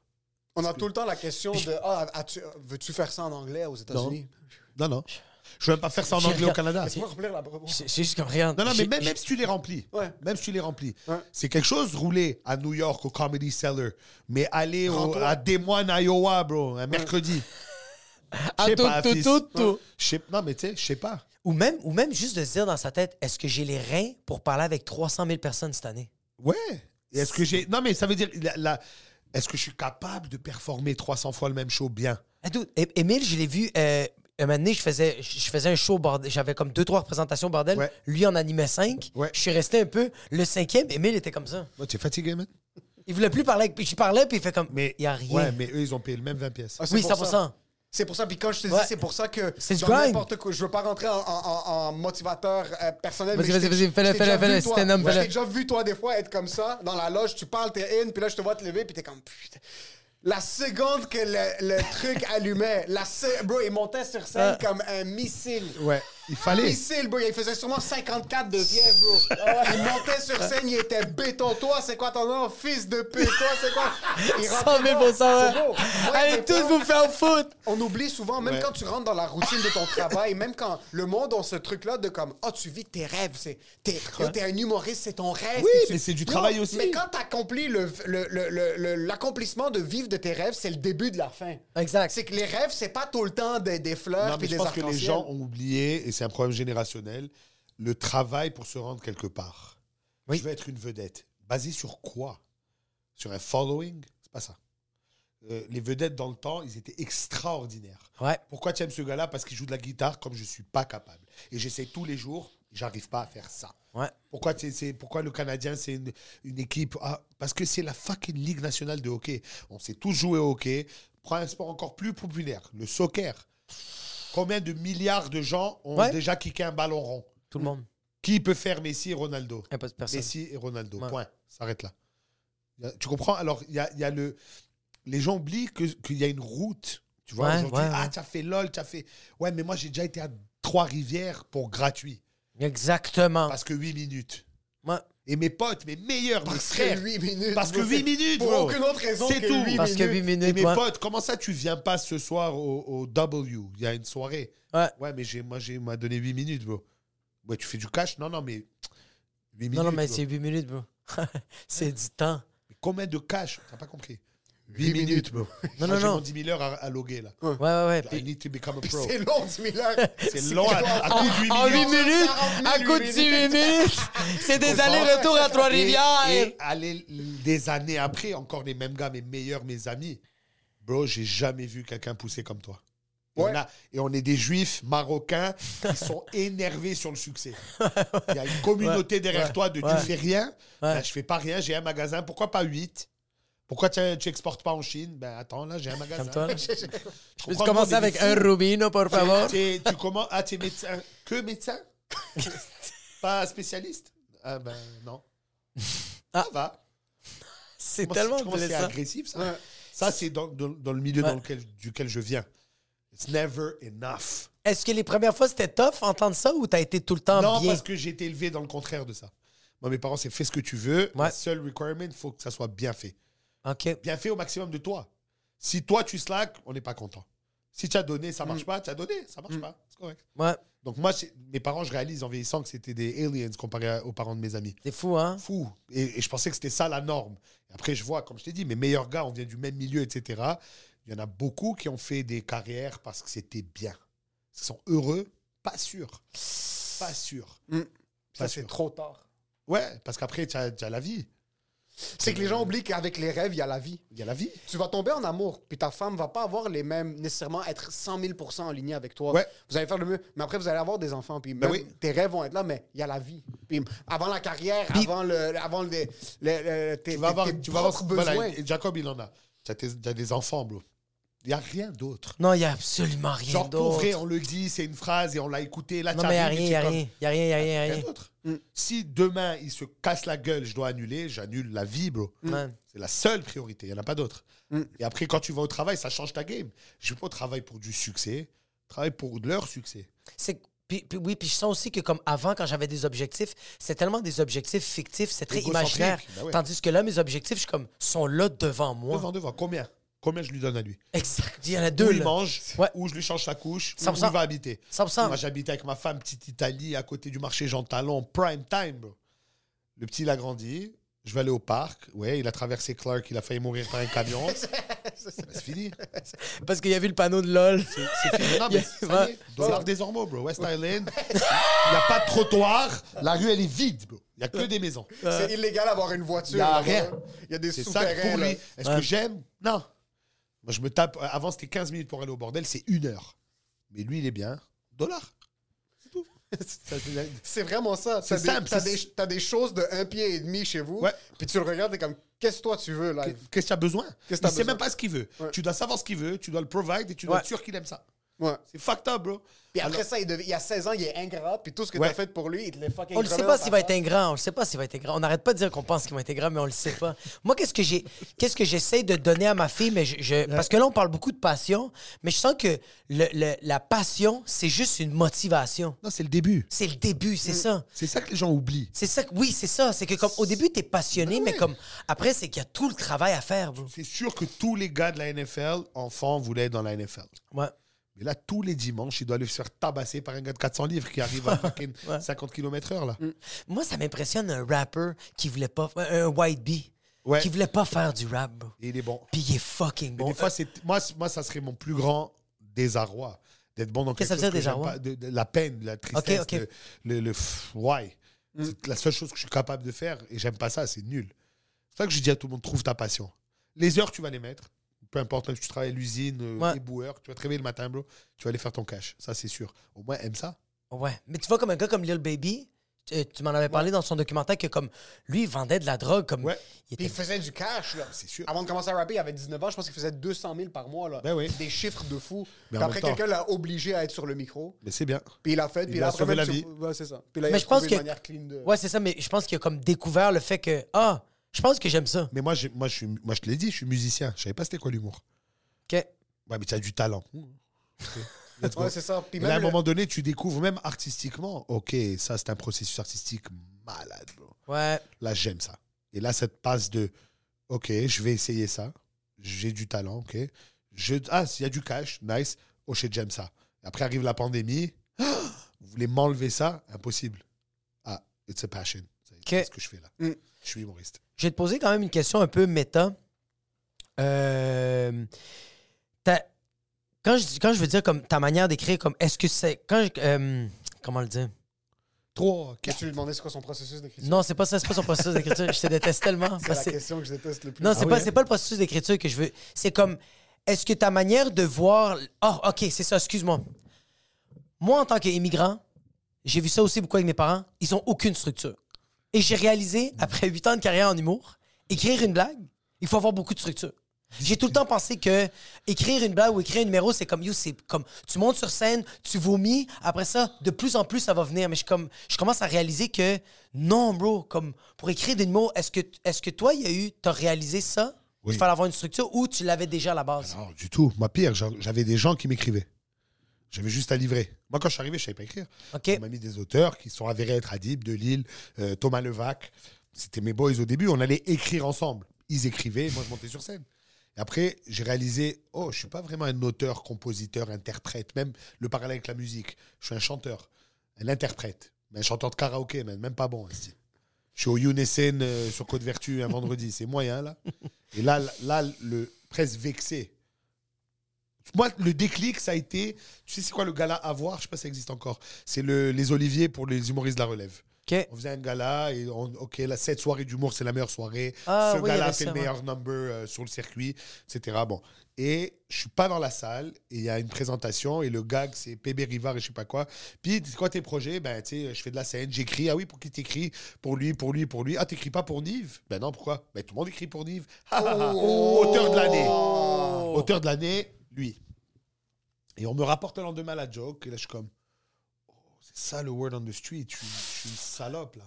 D: On a tout le temps la question de Ah, as-tu- veux-tu faire ça en anglais aux États-Unis?
E: Non, non. Je ne vais même pas faire ça en anglais au Canada.
D: Laisse-moi remplir la
C: C'est c'est juste comme rien.
E: Non, non, mais
C: J'ai-
E: même,
C: j'ai-
E: même si tu les remplis,
D: Ouais.
E: même si tu les remplis,
D: Ouais.
E: c'est quelque chose rouler à New York au Comedy Cellar, mais aller au-
D: Rends-toi.
E: à Des Moines, à Iowa, bro, un mercredi.
C: Ah,
E: Je sais
C: tout,
E: pas,
C: tout,
E: fils.
C: tout, tout.
E: Je sais- Non, mais tu sais, je sais pas.
C: Ou même, ou même juste de se dire dans sa tête, est-ce que j'ai les reins pour parler avec 300 000 personnes cette année?
E: Ouais. Et Est-ce que j'ai. Non, mais ça veut dire. la- la- Est-ce que je suis capable de performer 300 fois le même show bien?
C: Ah, dude, É- Émile, je l'ai vu. Euh, un moment donné, je faisais, je faisais un show bordel. J'avais comme deux, trois représentations bordel.
E: Ouais.
C: Lui en animait cinq.
E: Ouais.
C: Je suis resté un peu. Le cinquième, Émile était comme ça.
E: Ouais, Tu es fatigué, man?
C: Il voulait plus parler. Puis je parlais, puis il fait comme.
E: Mais
C: il y a rien.
E: Ouais, mais eux, ils ont payé le même 20 pièces.
D: Ah, c'est
C: oui,
D: pour
C: 100%.
D: ça. C'est pour ça, puis quand je te dis, c'est pour ça que
C: C'est
D: n'importe quoi, je veux pas rentrer en, en- en- en motivateur euh, personnel.
C: Vas-y, vas-y, vas-y, fais-le, fais-le, fais-le, up,
D: Je
C: fais-le.
D: t'ai déjà vu, toi, des fois, être comme ça, dans la loge, tu parles, t'es in, puis là, je te vois te lever, puis t'es comme, putain. La seconde que le, le truc allumait, la se- bro, il montait sur scène
C: Ah.
D: comme un missile.
E: Ouais, il fallait.
D: missile, bro. Il faisait sûrement 54 de fièvre, bro. Il montait sur scène, il était béton. Toi, c'est quoi ton nom? Fils de pute. Toi, c'est quoi? Il
C: 100 000
D: rentrait
C: ça,
D: pas.
C: ouais.
D: C'est beau. Moi,
C: Allez tous vous faire foutre!
D: On oublie souvent, même
E: Ouais.
D: quand tu rentres dans la routine de ton travail, même quand le monde a ce truc-là de comme, oh, tu vis tes rêves, c'est, t'es, un humoriste, c'est ton rêve.
E: Oui, mais c'est du travail aussi.
D: Mais quand t'accomplis le, le- le- le- le- l'accomplissement de vivre de tes rêves, c'est le début de la fin.
C: Exact.
D: C'est que les rêves, c'est pas tout le temps des, des fleurs
E: Non,
D: puis
E: mais je
D: des
E: pense que les
D: arcs-en-ciel.
E: gens ont oublié, et c'est un problème générationnel, le travail pour se rendre quelque part.
C: Oui.
E: Je veux être une vedette. Basé sur quoi? Sur un following? C'est pas ça. Euh, les vedettes dans le temps, ils étaient extraordinaires.
C: Ouais.
E: Pourquoi tu aimes ce gars-là? Parce qu'il joue de la guitare comme je suis pas capable. Et j'essaie tous les jours, j'arrive pas à faire ça.
C: Ouais.
E: Pourquoi, c'est- pourquoi le Canadien, c'est une, une équipe Ah, Parce que c'est la fucking Ligue nationale de hockey. On sait tous jouer au hockey. Prends un sport encore plus populaire, le soccer. Combien de milliards de gens ont
C: Ouais.
E: déjà kické un ballon rond
C: Tout le monde.
E: Qui peut faire Messi et Ronaldo
C: Y a pas de personne.
E: Messi et Ronaldo.
C: Ouais.
E: Point. S'arrête là. A- Tu comprends? Alors, il y a, il y a le. Les gens oublient que- qu'il y a une route. Tu vois,
C: Ouais,
E: aujourd'hui, ah, tu as fait LOL, tu as fait. Ouais, mais moi, j'ai déjà été à Trois-Rivières pour gratuit.
C: Exactement.
E: Parce que 8 minutes.
C: Ouais.
E: Et mes potes, mes meilleurs, mes
D: Parce
E: frères.
D: que 8 minutes.
E: Parce que
D: bro,
E: 8
D: c'est-
E: minutes,
D: Pour
E: bro.
D: aucune autre raison
E: C'est
D: que
E: tout.
D: 8
C: Parce que 8
D: minutes.
E: Et mes
C: ouais.
E: potes, comment ça tu viens pas ce soir au, au W? Il y a une soirée.
C: Ouais.
E: Ouais, mais j'ai, moi, j'ai, m'a donné 8 minutes, bro. Ouais, tu fais du cash? Non, non, mais. 8 minutes.
C: Non, non, mais
E: bro.
C: c'est 8 minutes, bro. c'est du temps.
E: Mais Combien de cash? T'as pas compris 8
D: Huit
E: minutes, bro.
C: Non,
E: Moi,
C: non,
E: j'ai
C: non.
E: mon 10 000 heures à, à loguer, là.
C: Ouais, ouais, ouais.
E: I need to become a pro.
D: C'est long, 10 000 heures.
E: C'est long, à, à coup de 8
C: En 8
E: minutes.
C: minutes,
D: 40 000,
C: à coup de 6
D: minutes.
C: c'est des allers-retours à Trois-Rivières.
E: et aller des années après, encore les mêmes gars, mes meilleurs, mes amis. Bro, j'ai jamais vu quelqu'un pousser comme toi. Et,
D: Ouais.
E: on a- et on est des juifs marocains qui sont énervés sur le succès. Il y a une communauté
C: Ouais,
E: derrière
C: ouais,
E: toi de
C: ouais.
E: tu fais rien.
C: Ouais.
E: Ben, je fais pas rien, j'ai un magasin. Pourquoi pas 8 Pourquoi tu, tu exportes pas en Chine? Ben attends, là, j'ai un magasin.
C: Comme Peux-tu
E: comprends,
C: commencer avec un. Rubino, por favor?
E: Tu, tu commences. Ah, tu es médecin. Que médecin? Pas spécialiste? Ah, ben non.
C: Ah.
E: Ça va.
C: C'est tellement
E: c'est agressif, ça? Ça, c'est dans, dans- dans le milieu
C: Ouais.
E: dans lequel, duquel je viens. It's never enough.
C: Est-ce que les premières fois, c'était tough entendre ça ou t'as été tout le temps
E: non,
C: bien?
E: parce que j'ai été élevé dans le contraire de ça. Moi, mes parents, c'est fais ce que tu veux.
C: Ouais.
E: La seule requirement, il faut que ça soit bien fait.
C: OK.
E: Bien fait au maximum de toi. Si toi, tu slack, on n'est pas content. Si tu as donné, ça
C: Mm.
E: marche pas, tu as donné, ça marche pas. C'est correct.
C: Ouais,
E: Donc, moi, mes parents, je réalise en vieillissant que c'était des aliens comparé aux parents de mes amis.
C: c'est fou, hein?
E: Fou. Et, et je pensais que c'était ça la norme. Et après, je vois, comme je t'ai dit, mes meilleurs gars, on vient du même milieu, etc. Il y en a beaucoup qui ont fait des carrières parce que c'était bien. Ils sont heureux, pas sûr. Pas sûr.
D: Mm.
E: Pas
D: Ça, c'est trop tard.
E: Ouais, parce qu'après, tu as, tu as la vie.
D: C'est que les gens oublient qu'avec les rêves, il y a la vie.
E: Il y a la vie.
D: Tu vas tomber en amour, puis ta femme va pas avoir les mêmes, nécessairement être 100 000 en ligne avec toi.
E: Ouais.
D: Vous allez faire le mieux, mais après, vous allez avoir des enfants, puis
E: Ben oui.
D: tes rêves vont être là, mais il y a la vie. Puis avant la carrière,
C: Puis-
D: avant, le, avant le, le- le- tes,
E: Tu vas avoir,
D: tes
E: tu vas avoir
D: propres
E: voilà,
D: besoins.
E: et Jacob, il en a. Tu as, t'as des enfants, bro. Il n'y a rien d'autre.
C: Non, il n'y a absolument rien
E: Genre, pour
C: d'autre.
E: vrai, on le dit, c'est une phrase et on l'a écouté. Là,
C: Non, mais il n'y a rien, il n'y a
E: comme-
C: rien. Il n'y a rien, il n'y a rien, il y a
E: Rien
C: rien.
E: d'autre. Si demain, il se casse la gueule, je dois annuler, j'annule la vie, bro.
C: Ouais.
E: C'est la seule priorité, il n'y en a pas d'autre. Et après, quand tu vas au travail, ça change ta game. Je ne vais pas au travail pour du succès, je travaille pour leur succès.
C: C'est puis, puis oui, puis je sens aussi que comme avant, quand j'avais des objectifs, c'est tellement des objectifs fictifs, c'est très imaginaire.
E: ben ouais.
C: Tandis que là, mes objectifs, je suis comme, sont là devant moi.
E: Devant, devant, combien? Combien je lui donne à lui
C: Exact. Il y en a
E: Où
C: deux.
E: il
C: là.
E: mange,
C: Ouais.
E: où je lui change sa couche, où
C: 100%.
E: il va habiter.
C: 100%.
E: Moi, j'habitais avec ma femme, petite Italie, à côté du marché Jean Talon, prime time, bro. Le petit, il a grandi. Je vais aller au parc. Ouais, il a traversé Clark, il a failli mourir par un camion. C'est fini.
C: Parce qu'il y a vu le panneau de LOL.
E: C'est fini. Non, mais ça y
C: Ouais.
E: est, Dollar des Ormeaux, bro. West Island. Il n'y a pas de trottoir. La rue, elle est vide, bro. Il n'y a que des maisons.
D: C'est illégal d'avoir une voiture.
E: Il y a rien.
D: Il y a des
E: C'est ça
D: souterrains.
E: pour
D: là.
E: lui. Est-ce
C: Ouais.
E: que j'aime? Non. Moi, je me tape. euh, Avant, c'était 15 minutes pour aller au bordel. C'est une heure. Mais lui, il est bien. Dollar. C'est tout.
D: Vraiment ça.
E: C'est
D: T'as des,
E: simple,
D: t'as des, t'as des choses de un pied et demi chez vous.
E: Ouais.
D: Puis tu le regardes, t'es comme, qu'est-ce que toi tu veux là
E: Qu'est-ce que tu as besoin?
D: Qu'est-ce
E: Il sait même pas ce qu'il veut.
D: Ouais.
E: Tu dois savoir ce qu'il veut, tu dois le provide et tu dois
C: Ouais.
E: être sûr qu'il aime ça.
D: Ouais.
E: C'est fucked up, bro.
D: Puis après
E: Alors-
D: ça, il, dev- il y a 16 ans, il est ingrat. Puis tout ce que
E: Ouais.
D: t'as fait pour lui, il te l'a fucking
C: On ne sait pas s'il va être ingrat. On ne sait pas s'il va être ingrat. On n'arrête pas de dire qu'on pense qu'il va être ingrat, mais on le sait pas. Moi, qu'est-ce que j'ai, qu'est-ce que j'essaie de donner à ma fille, mais je, je- parce que là, on parle beaucoup de passion, mais je sens que le- le- la passion, c'est juste une motivation.
E: Non, c'est le début.
C: C'est le début, c'est ça.
E: C'est ça que les gens oublient.
C: C'est ça. que- Oui, c'est ça. C'est que comme au début, t'es passionné, mais comme après, c'est qu'il y a tout le travail à faire, bro.
E: C'est sûr que tous les gars de la NFL, enfants, voulaient être dans la NFL.
C: Ouais.
E: Mais là, tous les dimanches, il doit aller se faire tabasser par un gars de 400 livres qui arrive à fucking 50 km/h, là.
C: Moi, ça m'impressionne un rapper qui voulait pas, un white bee,
E: Ouais.
C: qui voulait pas faire du rap, bro.
E: Et il est bon.
C: Puis il est fucking
E: Mais
C: bon.
E: des fois, c'est moi, moi, ça serait mon plus grand désarroi d'être bon dans
C: Qu'est-ce que ça veut dire,
E: pas, de, de la peine, de la tristesse.
C: Mm.
E: Le, le, le pff, why? C'est la seule chose que je suis capable de faire et j'aime pas ça, c'est nul. C'est ça que je dis à tout le monde, trouve ta passion. Les heures, tu vas les mettre. Peu importe, même si tu travailles à l'usine, euh,
C: Ouais.
E: éboueur, tu vas te réveiller le matin, bro, tu vas aller faire ton cash. Ça, c'est sûr. Au moins, aime ça.
C: Ouais. Mais tu vois, comme un gars comme Lil Baby, tu, tu m'en avais parlé dans son documentaire que comme lui, il vendait de la drogue. Comme
E: Ouais.
C: il
D: il faisait du cash, là.
E: C'est sûr.
D: Avant de commencer à rapper, il avait 19 ans, je pense qu'il faisait 200 000 par mois, là.
E: Ben oui.
D: Des chiffres de fou.
E: Mais
D: après, quelqu'un l'a obligé à être sur le micro.
E: Mais c'est bien.
D: Puis il a fait,
E: Il
D: puis
E: a
D: a
E: sauvé la vie.
D: Ouais, c'est ça. Puis là, il
C: Mais
D: a
C: je pense que.
D: une manière clean de...
C: Ouais, c'est ça, mais je pense qu'il a comme découvert le fait que. Ah, je pense que j'aime ça.
E: Mais moi, je, suis, moi, je te l'ai dit, je suis musicien. Je savais pas c'était quoi l'humour.
C: OK.
E: Ouais, mais tu as du talent. Ok. Let's go.
D: Ouais, c'est ça. Puis
E: Mais là, à un
D: même le-
E: moment donné, tu découvres, même artistiquement, ok, ça, c'est un processus artistique malade, bro.
C: Ouais.
E: Là, j'aime ça. Et là, cette passe de, ok, je vais essayer ça. J'ai du talent, ok. Je, ah, s'il y a du cash, nice. Oh shit, j'aime ça. Après arrive la pandémie. Vous voulez m'enlever ça? Impossible. Ah, it's a passion. C'est ce que je fais là.
D: Mm.
E: Je suis humoriste.
C: Je vais te poser quand même une question un peu méta. Euh, quand, je, quand je veux dire comme ta manière d'écrire, comme est-ce que c'est. Quand je- euh, comment le dire?
E: Trois,
D: Qu'est-ce que tu lui demandais, c'est quoi son processus d'écriture?
C: Non, c'est pas ça, c'est pas son processus d'écriture. Je te déteste tellement.
D: C'est la
C: que-
D: question que je déteste le plus.
C: Non, c'est
E: Ah oui,
C: c'est
E: hein?
C: pas le processus d'écriture que je veux. C'est comme, est-ce que ta manière de voir. Oh, OK, c'est ça, excuse-moi. Moi, en tant qu'immigrant, j'ai vu ça aussi beaucoup avec mes parents. Ils ont aucune structure. Et j'ai réalisé, après huit ans de carrière en humour, écrire une blague, il faut avoir beaucoup de structure. J'ai tout le temps pensé que écrire une blague ou écrire un numéro, c'est comme, yo, c'est comme, tu montes sur scène, tu vomis, après ça, de plus en plus, ça va venir. Mais je, comme, je commence à réaliser que non, bro, comme, pour écrire des numéros, est-ce que, est-ce que toi, il y a eu, t'as réalisé ça?
E: Oui.
C: Il fallait avoir une structure ou tu l'avais déjà à la base?
E: Non, du tout. Moi, pire, j'a- j'avais des gens qui m'écrivaient. J'avais juste à livrer. Moi, quand je suis arrivé, je savais pas écrire. On m'a mis des auteurs qui sont avérés être Adib, de Lille, euh, Thomas Levac. C'était mes boys au début. On allait écrire ensemble. Ils écrivaient, moi, je montais sur scène. Et après, j'ai réalisé, oh, je suis pas vraiment un auteur, compositeur, interprète, même le parallèle avec la musique. Je suis un chanteur, un interprète, mais un chanteur de karaoké, même, même pas bon. esti. Je suis au Younessen euh, sur Côte Vertu un vendredi, c'est moyen là. Et là, là, le presque vexé. Moi, le déclic, ça a été, tu sais, c'est quoi le gala à voir? Je sais pas si ça existe encore. C'est le, les Oliviers pour les humoristes de la relève. On faisait un gala et on, ok, la, cette soirée d'humour, c'est la meilleure soirée.
C: Ah
E: Ce
C: oui,
E: gala fait
C: ça,
E: le
C: ouais.
E: meilleur number euh, sur le circuit, etc. Bon. Et je suis pas dans la salle et il y a une présentation et le gag, c'est PB Rivard et je sais pas quoi. Puis, c'est quoi tes projets Ben, tu sais, je fais de la scène, j'écris. Ah oui, pour qui t'écris? Pour lui, pour lui, pour lui. Ah, t'écris pas pour Nive? Ben non, pourquoi? Ben, tout le monde écrit pour Nive. Ah, ah, ah. Auteur de l'année. Auteur de l'année, lui. Et on me rapporte le lendemain la joke et là, je suis comme. Oh, c'est ça le word on the street. Je suis, je suis une salope, là.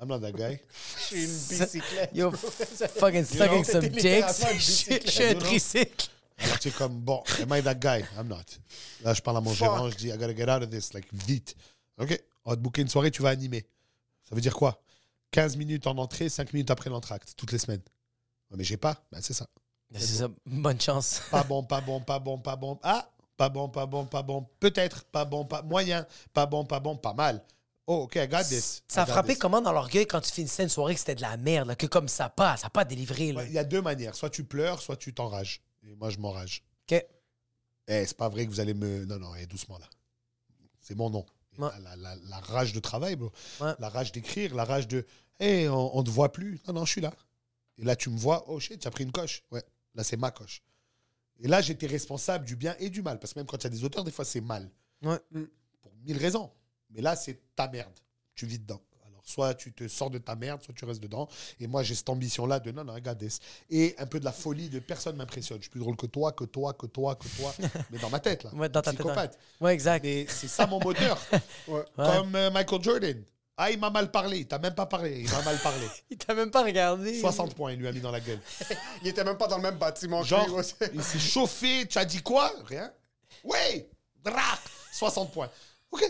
E: I'm not that guy.
D: Je suis une bicyclette.
C: Yo, fucking sucking some dicks. Je suis un tricycle.
E: Alors, tu es comme, bon, am I that guy? I'm not. Là, je parle à mon
D: Fuck.
E: gérant, je dis, I gotta get out of this, like, vite. OK, on va te booker une soirée, tu vas animer. Ça veut dire quoi? 15 minutes en entrée, 5 minutes après l'entracte, toutes les semaines. Mais j'ai pas. Ben, c'est ça.
C: C'est ça. Bonne chance.
E: Pas bon, pas bon, pas bon, pas bon. Ah, pas bon, pas bon, pas bon. Peut-être, pas bon, pas moyen. Pas bon, pas bon, pas mal. Oh, OK, I got this.
C: Ça a
E: I
C: frappé
E: this.
C: comment dans l'orgueil quand tu finissais une soirée que c'était de la merde, là, que comme ça pas, ça a pas délivré.
E: Ouais, Il y a deux manières. Soit tu pleures, soit tu t'enrages. Et moi, je m'enrage.
C: OK.
E: Eh, c'est pas vrai que vous allez me. Non, non, eh, doucement là. C'est mon nom.
C: Ouais.
E: La, la- la rage de travail, bro.
C: Ouais.
E: La rage d'écrire, la rage de. Eh, on, on te voit plus. Non, non, je suis là. Et là, tu me vois. Oh shit, tu as pris une coche. Ouais. Là, c'est ma coche. Et là, j'étais responsable du bien et du mal. Parce que même quand il y a des auteurs, des fois, c'est mal.
C: Ouais.
E: Pour mille raisons. Mais là, c'est ta merde. Tu vis dedans. Alors, soit tu te sors de ta merde, soit tu restes dedans. Et moi, j'ai cette ambition-là de non, non, regarde. this. Et un peu de la folie de personne m'impressionne. Je suis plus drôle que toi, que toi, que toi, que toi. mais dans ma tête, là.
C: Ouais, dans ta tête,
E: Psychopathe.
C: Ouais, exact.
E: Mais c'est ça mon moteur. Comme euh, Michael Jordan. Ah, il m'a mal parlé. Il t'a même pas parlé. Il m'a mal parlé.
C: Il t'a même pas regardé.
E: 60 points, il lui a mis dans la gueule.
D: Il était même pas dans le même bâtiment que
E: Genre,
D: lui aussi.
E: il s'est chauffé. Tu as dit quoi? Rien. Oui Drac 60 points. OK.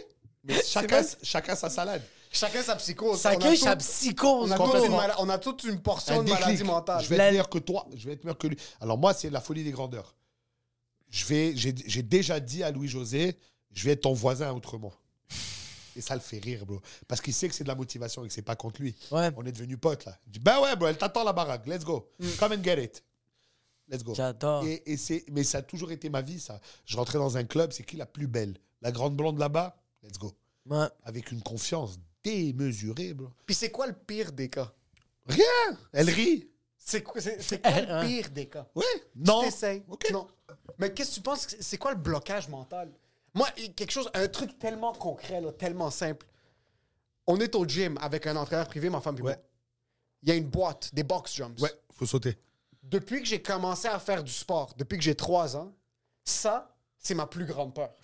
E: Mais chacun, chacun sa salade.
D: Chacun sa psychose.
C: Chacun sa psychose.
D: On a, toute une, mala- on a toute une portion
E: Un
D: de maladie mentale.
E: Je vais
C: La-
E: être meilleur que toi. Je vais être meilleur que lui. Alors moi, c'est la folie des grandeurs. Je vais, j'ai, j'ai déjà dit à Louis-José, je vais être ton voisin autrement. Et ça le fait rire, bro. Parce qu'il sait que c'est de la motivation et que c'est pas contre lui.
C: Ouais.
E: On est devenus potes, là. Ben ouais, bro, elle t'attend la baraque. Let's go. Come and get it. Let's go.
C: J'adore.
E: Et, et c'est, mais ça a toujours été ma vie, ça. Je rentrais dans un club, c'est qui la plus belle? La grande blonde là-bas? Let's go.
C: Ouais.
E: Avec une confiance démesurée, bro.
D: Puis c'est quoi le pire des cas?
E: Rien Elle rit.
D: C'est quoi, c'est, c'est quoi le pire des cas?
E: Ouais. Non.
D: Tu t'essayes?
E: OK.
D: Non. Mais qu'est-ce que tu penses? C'est quoi le blocage mental? Moi, quelque chose, un truc tellement concret, là, tellement simple. On est au gym avec un entraîneur privé, ma femme moi.
E: Ouais.
D: Il y a une boîte, des box jumps.
E: Ouais, faut sauter.
D: Depuis que j'ai commencé à faire du sport, depuis que j'ai trois ans, ça, c'est ma plus grande peur.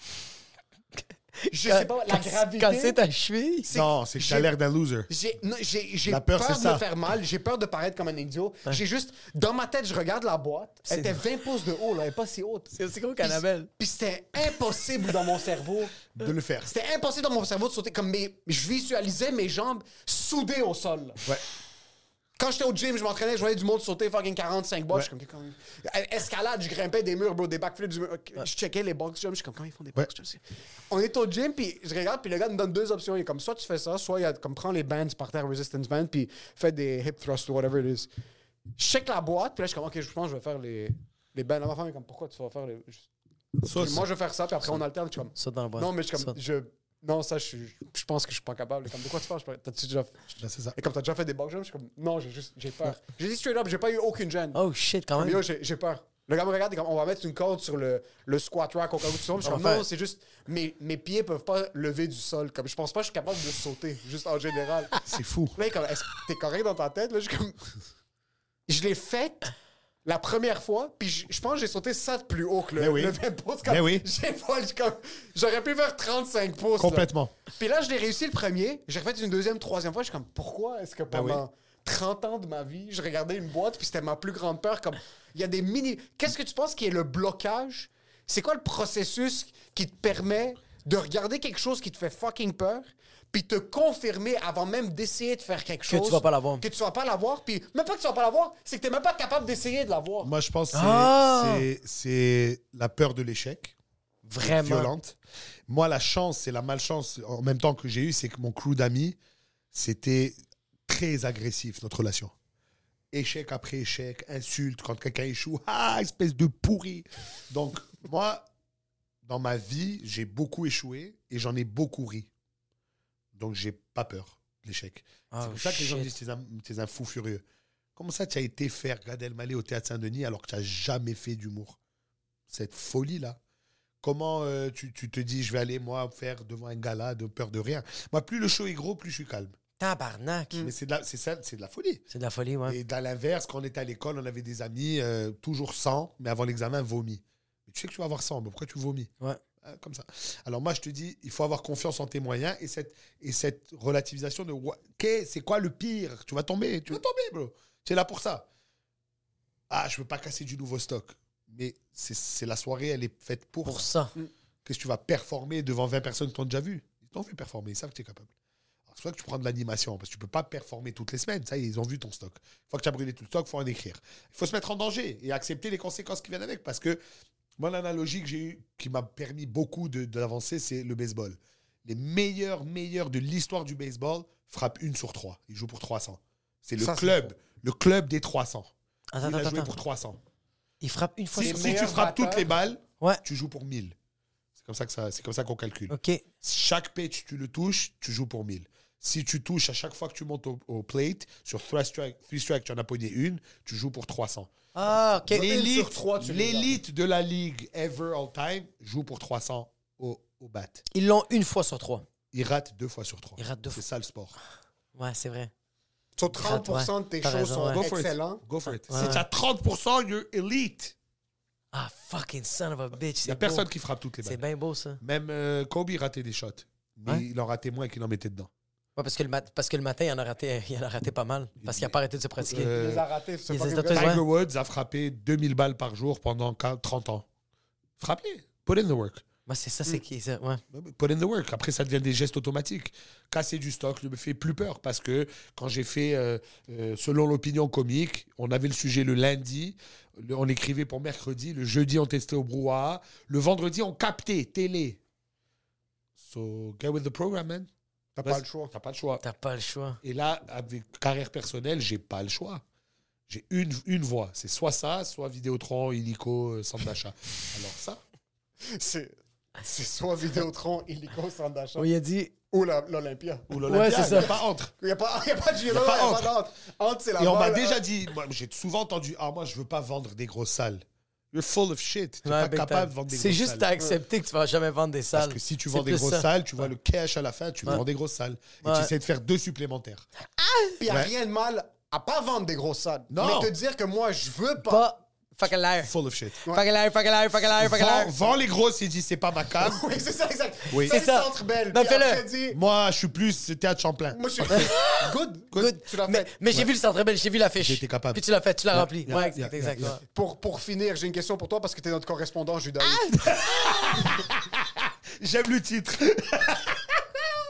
D: Je sais pas, la gravité.
C: Quand c'est ta cheville.
E: Non, c'est que
D: j'ai-
E: l'air d'un loser.
D: J'ai peur, de
E: ça.
D: me faire mal, j'ai peur de paraître comme un idiot. J'ai juste, dans ma tête, je regarde la boîte, elle était 20 pouces de haut, là, elle pas si haute.
C: C'est aussi gros qu'Annabelle.
D: Puis c'était impossible dans mon cerveau.
E: De le faire.
D: C'était impossible dans mon cerveau de sauter comme mes. Je visualisais mes jambes soudées au sol. là.
E: Ouais.
D: Quand j'étais au gym, je m'entraînais, je voyais du monde sauter fucking 45 box. Je suis comme, comment- Escalade, je grimpais des murs, bro, des backflips du Je checkais les box jumps, je suis comme, comment ils font des box jumps? On est au gym, puis je regarde, puis le gars nous donne deux options. Il est comme, soit tu fais ça, soit il y a comme, prends les bands par terre, resistance band, puis fais des hip thrusts ou whatever it is. Je check la boîte, puis là, je suis comme, ok, je pense que je vais faire les, les bands. Là, ma femme est comme, pourquoi tu vas faire les. Moi, je vais faire ça, puis après, on alterne. Je suis comme,
C: dans
D: non, mais je suis comme, je. Non, ça, je, suis- je pense que je suis pas capable. Comme, de quoi tu parles? Je T'as-tu déjà.
E: C'est ça.
D: Et comme t'as déjà fait des box jumps, je suis comme, non, j'ai juste, j'ai peur. J'ai dit straight up, j'ai pas eu aucune gêne.
C: Oh shit, quand
D: Comme,
C: même.
D: yo, j'ai j'ai peur. Le gars me regarde, il est comme, on va mettre une corde sur le, le squat rack au cas où tu tombes. Je suis
C: On
D: comme,
C: va
D: non,
C: faire-
D: c'est juste, mes, mes pieds peuvent pas lever du sol. Comme, je pense pas que je suis capable de sauter, juste en général.
E: C'est fou.
D: Là, il est comme, est-ce que t'es correct dans ta tête? Là, je suis comme, je l'ai faite la première fois, puis je, je pense que j'ai sauté ça de plus haut que le,
E: Mais oui.
D: le 20 pouces. Comme,
E: Mais oui.
D: j'ai pas- je- comme, J'aurais pu faire 35 pouces. là.
E: Complètement.
D: Puis là, je l'ai réussi le premier. J'ai refait une deuxième, troisième fois. Je suis comme, pourquoi est-ce que
E: Ben oui.
D: pendant 30 ans de ma vie, je regardais une boîte, puis c'était ma plus grande peur. Comme, il y a des mini. Qu'est-ce que tu penses qui est le blocage? C'est quoi le processus qui te permet de regarder quelque chose qui te fait fucking peur, puis te confirmer avant même d'essayer de faire quelque
C: Que
D: chose.
C: tu vas pas l'avoir.
D: Que tu vas pas l'avoir, puis même pas que tu vas pas l'avoir, c'est que t'es même pas capable d'essayer de l'avoir.
E: Moi, je pense que c'est-
C: Ah.
E: c'est la peur de l'échec.
C: Vraiment.
E: Violente. Moi, la chance et la malchance en même temps que j'ai eu, c'est que mon crew d'amis, c'était très agressif, notre relation. Échec après échec, insulte, quand quelqu'un échoue, ah, espèce de pourri. Donc, moi, dans ma vie, j'ai beaucoup échoué et j'en ai beaucoup ri. Donc, j'ai pas peur de l'échec.
C: Oh,
E: c'est pour ça que les gens disent t'es un, t'es un fou furieux. Comment ça, tu as été faire Gad Elmaleh au Théâtre Saint-Denis alors que tu n'as jamais fait d'humour? Cette folie-là. Comment euh, tu, tu te dis, je vais aller, moi, faire devant un gala de peur de rien? Moi, plus le show est gros, plus je suis calme.
C: Tabarnak.
E: Mais c'est de, la- c'est ça, c'est de la folie.
C: C'est de la folie, ouais.
E: Et dans l'inverse, quand on était à l'école, on avait des amis, euh, toujours 100, mais avant l'examen, vomi. Mais tu sais que tu vas avoir 100, mais pourquoi tu vomis?
C: Ouais.
E: Hein, Comme ça. Alors moi, je te dis, il faut avoir confiance en tes moyens et cette, et cette relativisation de qu'est- c'est quoi le pire? Tu vas tomber, tu vas tomber, bro. Tu es là pour ça. Ah, je veux pas casser du nouveau stock. Mais c'est- c'est la soirée, elle est faite pour,
C: Pour ça.
E: Qu'est-ce que tu vas performer devant 20 personnes qui t'ont déjà vu Ils t'ont vu performer, ils savent que tu es capable. Alors, C'est pour ça que tu prends de l'animation, parce que tu peux pas performer toutes les semaines. Ça, y est, ils ont vu ton stock. Une fois que tu as brûlé tout le stock, il faut en écrire. Il faut se mettre en danger et accepter les conséquences qui viennent avec. Parce que moi, l'analogie que j'ai eue, qui m'a permis beaucoup de- d'avancer, c'est le baseball. Les meilleurs, meilleurs de l'histoire du baseball frappent une sur trois. Ils jouent pour 300. C'est le
D: Ça,
E: club, le club des 300.
C: Attends,
E: il a
C: attends,
E: joué
C: attends.
E: pour 300.
C: Il frappe une fois
E: Si,
C: sur
E: si tu frappes toutes les balles,
C: Ouais.
E: tu joues pour 1000. C'est comme ça que ça, c'est comme ça qu'on calcule.
C: OK.
E: Chaque pitch, tu le touches, tu joues pour 1000. Si tu touches à chaque fois que tu montes au, au plate, sur 3 strikes, three strikes, tu en as pogné une, tu joues pour 300.
C: Ah, OK.
E: L'élite, de la ligue ever all time joue pour 300 au, au bat.
C: Ils l'ont une fois sur trois.
E: Ils ratent deux fois sur trois.
C: Ils ratent deux
E: C'est
C: fois.
E: ça le sport.
C: Ouais, c'est vrai.
D: Sur 30% de tes
C: T'as raison,
D: sont
C: ouais.
E: Go for
D: excellents.
E: it. Go for it.
C: Ouais,
E: Si
C: ouais.
E: tu as 30%, you're elite.
C: Ah, fucking son of a bitch.
E: Il n'y a
C: c'est
E: personne
C: beau.
E: qui frappe toutes les
C: C'est
E: balles.
C: bien beau, ça.
E: Même euh, Kobe ratait des shots. Mais il en ratait moins qu'il en mettait dedans.
C: Ouais, parce que le, mat- parce que le matin, il en a raté, il en a raté pas mal. Parce qu'il n'a pas arrêté de se pratiquer.
E: Euh,
D: Il les a ratés. pas
C: Ouais.
E: Tiger Woods a frappé 2000 balles par jour pendant 40 30 ans. Frappez. Put in the work.
C: Moi, c'est ça, c'est qui, ça. Ouais.
E: Put in the work. Après, ça devient des gestes automatiques. Casser du stock ne me fait plus peur parce que quand j'ai fait, euh, euh, selon l'opinion comique, on avait le sujet le lundi, le- on écrivait pour mercredi, le jeudi, on testait au brouhaha, le vendredi, on captait télé. So, get with the program, man.
D: T'as pas le choix.
E: T'as pas le choix.
C: T'as pas le choix.
E: Et là, avec carrière personnelle, j'ai pas le choix. J'ai une, une voie. C'est soit ça, soit Vidéotron, Illico, euh, centre d'achat. Alors ça,
D: C'est c'est soit Vidéotron, Illico, Centre d'achat,
C: On lui a dit.
D: ou la- l'Olympia.
E: ou l'Olympia,
C: Ouais, c'est
E: il y a
C: ça.
E: pas entre.
D: Il n'y a, pas- il y a pas de giro, il
E: Y
D: n'y
E: a pas entre.
D: d'entre. Entre, c'est la
E: Et on m'a déjà
D: hein.
E: dit, moi, j'ai souvent entendu, ah, moi, je veux pas vendre des grosses salles. You're full of shit. Tu
C: Ouais,
E: pas
C: big
E: capable
C: time.
E: de vendre des
C: C'est
E: grosses
C: juste
E: salles.
C: à accepter que tu vas jamais vendre des salles.
E: Parce que si tu
C: C'est
E: vends des grosses
C: ça.
E: salles, tu vois le cash à la fin, tu
C: Ouais.
E: vends des grosses salles. Et
C: Ouais.
E: tu essaies de faire deux supplémentaires.
D: Puis il n'y a
E: Ouais.
D: rien de mal à pas vendre des grosses salles.
E: Non.
D: Mais te dire que moi, je veux pas.
C: Pas. Fucking liar.
E: Full of shit.
C: Fucking liar, fucking liar, fucking liar, fucking liar.
E: Vends, vends les grosses et dis, c'est pas ma cam.
D: Oui, c'est ça, exact.
E: Oui.
C: C'est ça.
D: le centre belle.
C: Non, fais-le.
E: Moi, je suis plus théâtre Champlain.
D: Moi, je suis. Good.
C: Good.
D: Tu l'as
C: mais
D: fait.
C: mais j'ai vu le centre belle, j'ai vu l'affiche.
E: Été capable.
C: Puis tu l'as fait, tu l'as
E: Yeah,
C: rempli.
E: yeah,
C: ouais, exact,
E: yeah,
C: exact.
D: Pour, pour finir, j'ai une question pour toi parce que tu es notre correspondant judaïque.
E: J'aime le titre.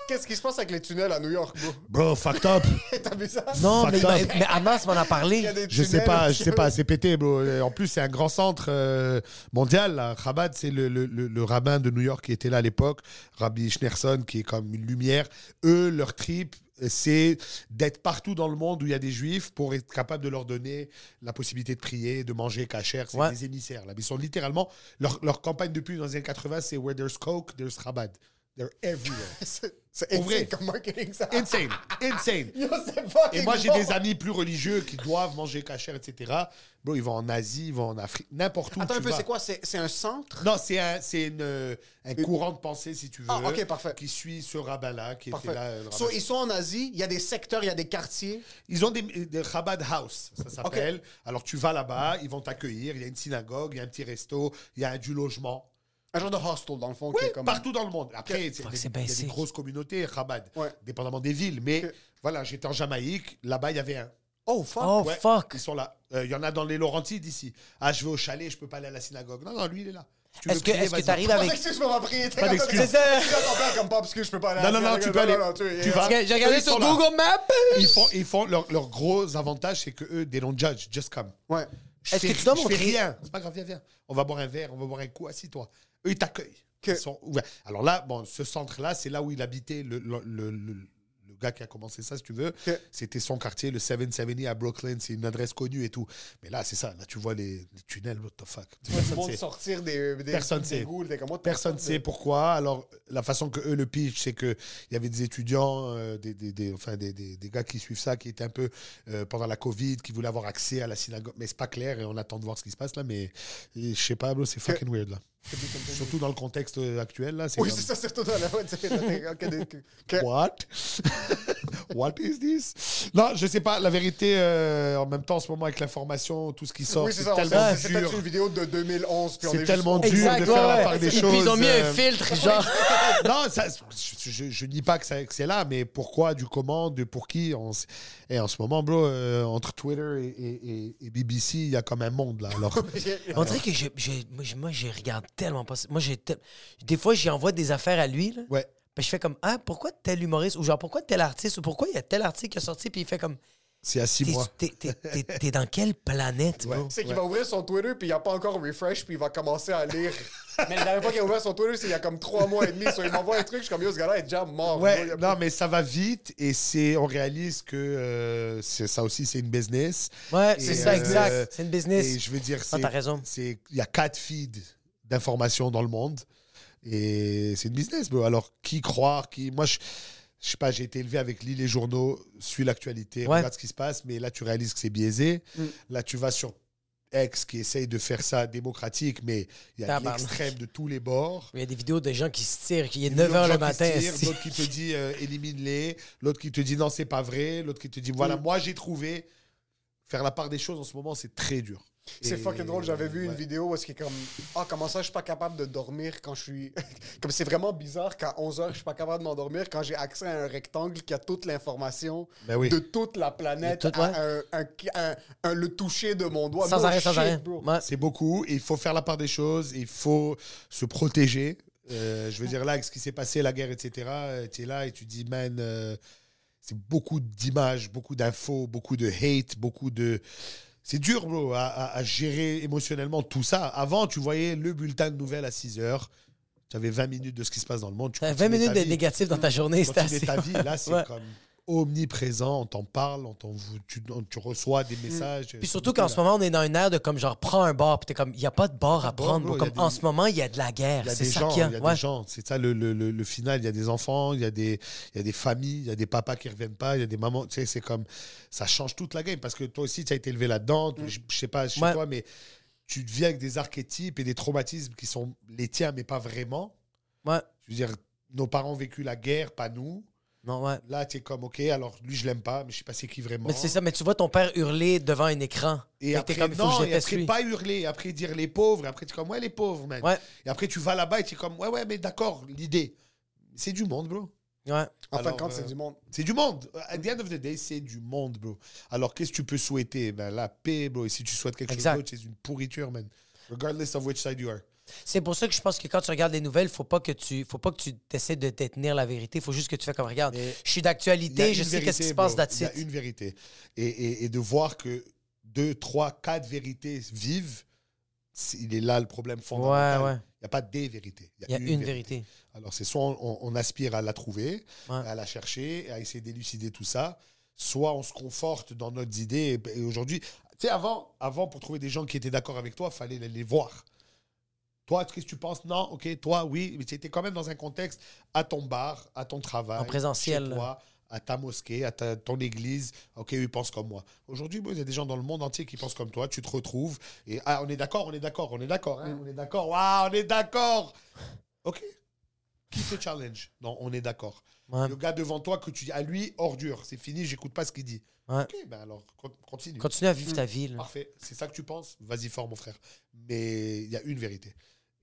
D: Qu'est-ce qui se passe avec les tunnels à New York, bro?
E: Bro, fucked up.
D: T'as vu ça?
C: Non, mais,
E: Fucked up.
C: mais Amas m'en a
D: Il
C: parlé.
D: y a des
E: Je sais pas, je sais pas, c'est pété, bro. Et En plus, c'est un grand centre euh, mondial. Là. Chabad, c'est le, le, le- le rabbin de New York qui était là à l'époque, Rabbi Schneerson, qui est comme une lumière. Eux, leur trip, c'est d'être partout dans le monde où il y a des juifs pour être capable de leur donner la possibilité de prier, de manger cachère. C'est
C: Ouais.
E: des émissaires. Là. Ils sont littéralement. Leur, leur campagne depuis dans les années 80, c'est Where there's Coke, there's Chabad. They're everywhere.
D: C'est c'est
E: Pour vrai.
D: insane comme marketing, ça.
E: insane. Insane.
D: Yo,
E: Et moi, j'ai
D: bon.
E: des amis plus religieux qui doivent manger cachère, etc. Bro, ils vont en Asie, ils vont en Afrique, n'importe où.
D: Attends
E: tu
D: un peu,
E: vas.
D: c'est quoi? C'est c'est un centre?
E: Non, c'est un, c'est une, un courant de pensée, si tu veux.
D: Ah, ok, parfait.
E: Qui suit ce rabbin-là, qui
D: Parfait.
E: était là. euh, le
D: So,
E: rabbin.
D: ils sont en Asie, il y a des secteurs, il y a des quartiers.
E: Ils ont des, des Chabad House, ça s'appelle. Alors tu vas là-bas, ils vont t'accueillir. Il y a une synagogue, il y a un petit resto, il y a du logement.
D: Un genre de hostel, dans le fond.
E: Oui,
D: qui est comme...
E: partout dans le monde. Après, il y a des grosses communautés
D: Ouais.
E: dépendamment des villes. Mais voilà, j'étais en Jamaïque, là-bas il y avait un.
D: Oh, fuck.
C: Oh,
E: Ouais,
C: fuck.
E: Ils sont là. Euh, Il y en a dans les Laurentides ici. Ah, je vais au chalet, je peux pas aller à la synagogue. Non, non, lui il est là.
C: Est-ce que
E: prier,
C: est-ce que t'arrives
D: Pas
C: avec.
D: d'excuse pour ma prière.
E: Pas d'excuse.
D: C'est ça. Comme pas parce que je peux pas aller
E: Non, non, non, tu peux aller.
D: tu-
E: vas.
C: J'ai regardé sur. Google Maps.
E: Ils font, ils font leur, leur gros avantage, c'est que eux, they don't judge, just come.
D: Ouais.
E: Je
C: Est-ce que tu dois
E: je fais
C: montrer-
E: rien. C'est pas grave, viens, viens. On va boire un verre, on va boire un coup, assis-toi. Eux, ils t'accueillent.
D: Que-
E: sont ouverts. Alors là, bon, ce centre-là, c'est là où il habitait le, le, le- le- le gars qui a commencé ça, si tu veux. C'était son quartier, le 770 à Brooklyn. C'est une adresse connue et tout. Mais là, c'est ça. Là, tu vois les, les tunnels, what the fuck. Personne sait.
D: sortir des, des,
E: Personne
D: des
E: sait.
D: ghouls, des- comment-
E: Personne ne sait pourquoi. Alors, la façon que eux le pitch, c'est qu'il y avait des étudiants, euh, des, des, enfin, des, des, gars qui suivent ça, qui étaient un peu euh, pendant la Covid, qui voulaient avoir accès à la synagogue. Mais c'est pas clair et on attend de voir ce qui se passe là. Mais je sais pas, c'est fucking weird là. Surtout dans le contexte euh, actuel là. c'est
D: Oui, c'est ça, que-
E: What? What is this? Non, je sais pas. La vérité, euh, en même temps, en ce moment, avec l'information, tout ce qui sort,
D: Oui, c'est
E: c'est tellement
D: C'est
E: dur.
D: peut-être une vidéo de 2011. puis on
E: C'est tellement dur
C: Exact,
E: de faire
C: ouais,
E: la part des
C: Et
E: choses.
C: puis ils ont mis un
E: euh,
C: filtre, genre.
E: non, ça, je, je, je dis pas que, c'est là, mais pourquoi, du comment, de pour qui on, Et en ce moment, bro, euh, entre Twitter et, et- et- et BBC, il y a comme un monde là. Alors,
C: On dirait que je, je, moi, je regarde tellement pas. Moi, j'ai tel- des fois, j'y envoie des affaires à lui. Là.
E: ouais.
C: Puis je fais comme, ah, pourquoi tel humoriste? Ou genre, pourquoi tel artiste? Ou pourquoi il y a tel article qui est sorti? Puis il fait comme,
E: C'est à six
C: t'es,
E: mois.
C: t'es- t'es- t'es- t'es dans quelle planète, bro?
D: C'est qu'il va ouvrir son Twitter, puis il n'a pas encore refresh, puis il va commencer à lire. Mais la dernière fois qu'il a ouvert son Twitter, c'est il y a comme trois mois et demi. So, il m'envoie un truc, je suis comme, yo, ce gars-là est déjà mort.
E: Ouais,
D: a
E: non, mais ça va vite et c'est, on réalise que euh, c'est, ça aussi, c'est une business.
C: Ouais, c'est ça,
E: euh,
C: exact. C'est une business.
E: Et je veux dire,
C: Ah,
E: c'est,
C: t'as raison.
E: c'est, il y a quatre feeds d'informations dans le monde et c'est une business, bro. Alors, qui croire, qui, moi, je, je sais pas, j'ai été élevé avec lis les journaux, suis l'actualité,
C: Ouais.
E: regarde ce qui se passe, mais là, tu réalises que c'est biaisé.
D: Mm.
E: Là, tu vas sur X qui essaye de faire ça démocratique, mais il y a l'extrême de tous les bords.
C: Il y a des vidéos de gens qui se tirent, qui est
E: L'autre
C: 9 h le
E: gens qui
C: matin.
E: L'autre qui te dit euh, élimine-les, l'autre qui te dit non, c'est pas vrai, l'autre qui te dit voilà, moi j'ai trouvé. Faire la part des choses en ce moment, c'est très dur.
D: C'est fucking drôle. J'avais vu une vidéo où est-ce qu'il est comme Ah, comment ça, je suis pas capable de dormir quand je suis. comme c'est vraiment bizarre qu'à 11h, je suis pas capable de m'endormir quand j'ai accès à un rectangle qui a toute l'information
E: Ben oui.
D: de toute la planète,
C: tout,
D: à
C: ouais.
D: un, un- un- un- le toucher de mon doigt.
C: Sans arrêt, sans arrêt. Ouais.
E: C'est beaucoup. Il faut faire la part des choses. Il faut se protéger. Euh, je veux dire, là, avec ce qui s'est passé, la guerre, etc., tu es là et tu dis, man, euh, c'est beaucoup d'images, beaucoup d'infos, beaucoup de hate, beaucoup de. C'est dur, bro, à, à- à gérer émotionnellement tout ça. Avant, tu voyais le bulletin de nouvelles à 6 heures. Tu avais 20 minutes de ce qui se passe dans le monde. Tu
C: T'as 20
E: continuais
C: minutes de négatif dans ta journée, c'est
E: Continuer
C: assez.
E: ta vie. Là, c'est
C: Ouais.
E: comme omniprésent. On t'en parle, on t'en- tu, tu reçois des messages.
C: Puis surtout qu'en ce moment, on est dans une ère de comme genre, prends un bar, puis t'es comme, il n'y a pas de bar à prendre. Comme
E: des-
C: en ce moment, il y a de la guerre.
E: Il y a
C: C'est
E: des
C: ça
E: gens,
C: qu'il y a.
E: y a
C: Ouais.
E: des gens. C'est ça le, le, le, le final. Il y a des enfants, il y a des, il y a des familles, il y a des papas qui reviennent pas, il y a des mamans. Tu sais, c'est comme ça change toute la game parce que toi aussi, tu as été élevé là-dedans. Je, je sais pas chez
C: Ouais.
E: toi, mais tu vis avec des archétypes et des traumatismes qui sont les tiens, mais pas vraiment.
C: Ouais.
E: Je veux dire, nos parents ont vécu la guerre, pas nous.
C: Non, ouais.
E: Là, tu es comme, OK, alors lui, je l'aime pas, mais je sais pas c'est qui vraiment.
C: Mais c'est ça, mais tu vois ton père hurler devant un écran.
E: Et
C: que
E: après,
C: t'es comme, il faut que
E: non,
C: je
E: et après
C: lui.
E: pas hurler, et après dire les pauvres, et après tu es comme, ouais, les pauvres, man.
C: Ouais.
E: Et après, tu vas là-bas et tu es comme, ouais, ouais, mais d'accord, l'idée. C'est du monde, bro.
C: Ouais.
D: En fin de compte,
E: euh,
D: c'est du monde.
E: C'est du monde. At the end of the day, c'est du monde, bro. Alors, qu'est-ce que tu peux souhaiter? Ben, La paix, bro. Et si tu souhaites quelque
C: Exact.
E: chose d'autre, c'est une pourriture, man. Regardless of which side you are.
C: C'est pour ça que je pense que quand tu regardes les nouvelles, faut pas que tu faut pas que tu essaies de détenir la vérité. faut juste que tu fais comme regarde.
E: Mais
C: Je suis d'actualité, je sais qu'est-ce qui se passe that's
E: Il y a une vérité. Et, et- et de voir que deux, trois, quatre vérités vivent, c'est- il est là le problème fondamental.
C: Ouais, ouais.
E: Il n'y a pas des vérités.
C: Il y a une vérité.
E: Alors, c'est soit on, on aspire à la trouver,
C: Ouais.
E: à la chercher, à essayer d'élucider tout ça, soit on se conforte dans idées. Et, et aujourd'hui, tu sais, avant, avant, pour trouver des gens qui étaient d'accord avec toi, il fallait les, les voir. Toi, qu'est-ce que tu penses Non, ok, toi, oui, mais tu étais quand même dans un contexte à ton bar, à ton travail,
C: En présentiel.
E: chez toi, à ta mosquée, à ta- ton église. Ok, ils pensent comme moi. Aujourd'hui, il y a des gens dans le monde entier qui pensent comme toi. Tu te retrouves et ah, on est d'accord, on est d'accord, on est d'accord, hein, on est d'accord. Waouh, on est d'accord. Ok. Qui te challenge? Non, on est d'accord.
C: Ouais.
E: Le gars devant toi que tu dis à lui ordure, c'est fini, j'écoute pas ce qu'il dit.
C: Ouais.
E: Ok, ben alors con- continue.
C: Continue à vivre ta vie. là.
E: Parfait. C'est ça que tu penses? Vas-y fort, mon frère. Mais il y a une vérité.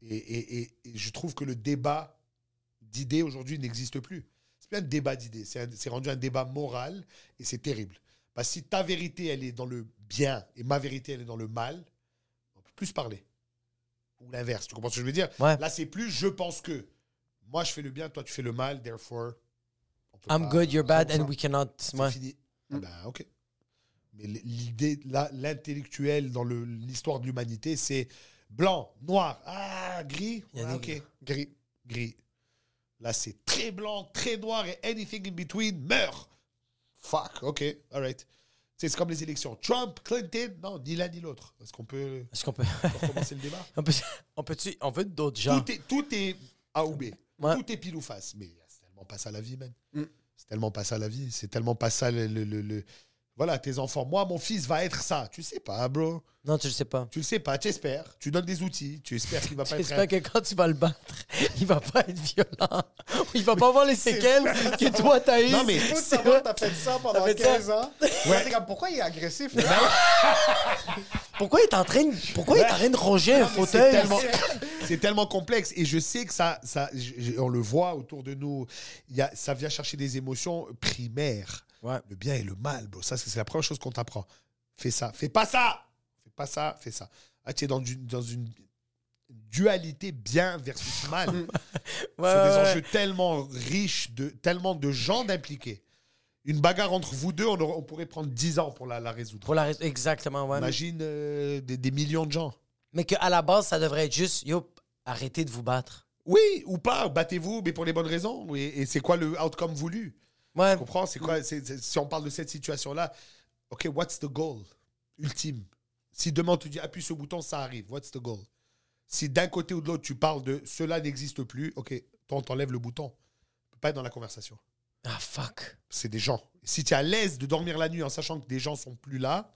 E: Et, et- et- et je trouve que le débat d'idées aujourd'hui n'existe plus. C'est plus un débat d'idées. C'est rendu un débat moral et c'est terrible. Parce que si ta vérité, elle est dans le bien et ma vérité, elle est dans le mal, on peut plus parler. Ou l'inverse. Tu comprends ce que je veux dire?
C: Ouais.
E: Là, c'est plus je pense que. Moi, je fais le bien, toi, tu fais le mal, therefore.
C: I'm
E: pas-
C: good, you're bad,
E: 100%.
C: and we cannot.
E: C'est. Ah ben, ok. Mais l'idée, l'intellectuel dans l'histoire de l'humanité, c'est blanc, noir, ah, gris. Ah, ok, gris, gris. Là, c'est très blanc, très noir et anything in between meurt. Fuck, ok, alright. C'est c'est comme les élections. Trump, Clinton, non, ni l'un ni l'autre. Est-ce qu'on peut
C: Est-ce qu'on peut.
E: recommencer le débat?
C: On peut. On peut. On veut d'autres gens?
E: tout est, tout est A ou B.
C: Ouais.
E: Tout est pile ou face. Mais c'est tellement pas ça la vie, man. C'est tellement pas ça la vie. C'est tellement pas ça le, le- le- le- Voilà, tes enfants. Moi, mon fils va être ça. Tu sais pas, bro.
C: Non, tu le sais pas.
E: Tu le sais pas. Tu espères. Tu donnes des outils. Tu espères qu'il va pas être.
C: J'espère que quand tu vas le battre, il va pas être violent. Il va pas avoir les séquelles que toi t'as eues.
E: Non, mais-
C: vrai.
D: t'as fait ça pendant
C: fait ça.
D: 15 ans. Comme, pourquoi il est agressif? là?
C: Pourquoi il est en train de, pourquoi il est en train de ronger un fauteuil?
E: c'est tellement complexe et je sais que ça, ça on le voit autour de nous. Il y a, ça vient chercher des émotions primaires.
C: Ouais.
E: Le bien et le mal, bro. Ça, c'est c'est la première chose qu'on t'apprend. Fais ça, fais pas ça, fais pas ça, fais ça. Ah, tu es dans une, dans une dualité bien versus mal.
C: Ouais,
E: sur des
C: ouais,
E: enjeux tellement riches, de, tellement de gens d'impliqués. Une bagarre entre vous deux, on, aurait- on pourrait prendre 10 ans pour la, la résoudre.
C: Pour la rais- Exactement, ouais.
E: Imagine euh, des, des millions de gens.
C: Mais qu'à la base, ça devrait être juste, yo, arrêtez de vous battre.
E: Oui, ou pas, battez-vous, mais pour les bonnes raisons. Et, et c'est quoi le outcome voulu?
C: Ouais.
E: Tu comprends? C'est quoi? C'est- c'est- Si on parle de cette situation-là, OK, what's the goal? Ultime Si demain tu dis appuie ce bouton, ça arrive. What's the goal? Si d'un côté ou de l'autre tu parles de cela n'existe plus, OK, toi on t'enlève le bouton. Tu peux pas être dans la conversation.
C: Ah, fuck.
E: C'est des gens. Si tu es à l'aise de dormir la nuit en sachant que des gens sont plus là,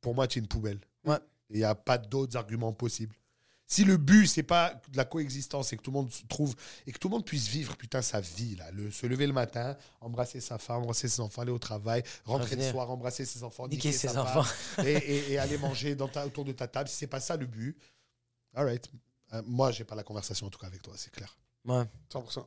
E: pour moi tu es une poubelle.
C: Ouais.
E: Il n'y a pas d'autres arguments possibles. Si le but, c'est pas de la coexistence et que tout le monde se trouve et que tout le monde puisse vivre putain sa vie là, le, se lever le matin, embrasser sa femme, embrasser ses enfants, aller au travail, rentrer le soir, embrasser ses enfants,
C: Niquer
E: niquer
C: ses
E: sa
C: enfants.
E: et, et- et aller manger dans ta- autour de ta table, si c'est pas ça le but, all right. Euh, moi, j'ai pas la conversation en tout cas avec toi, c'est clair.
C: Ouais.
D: 100%.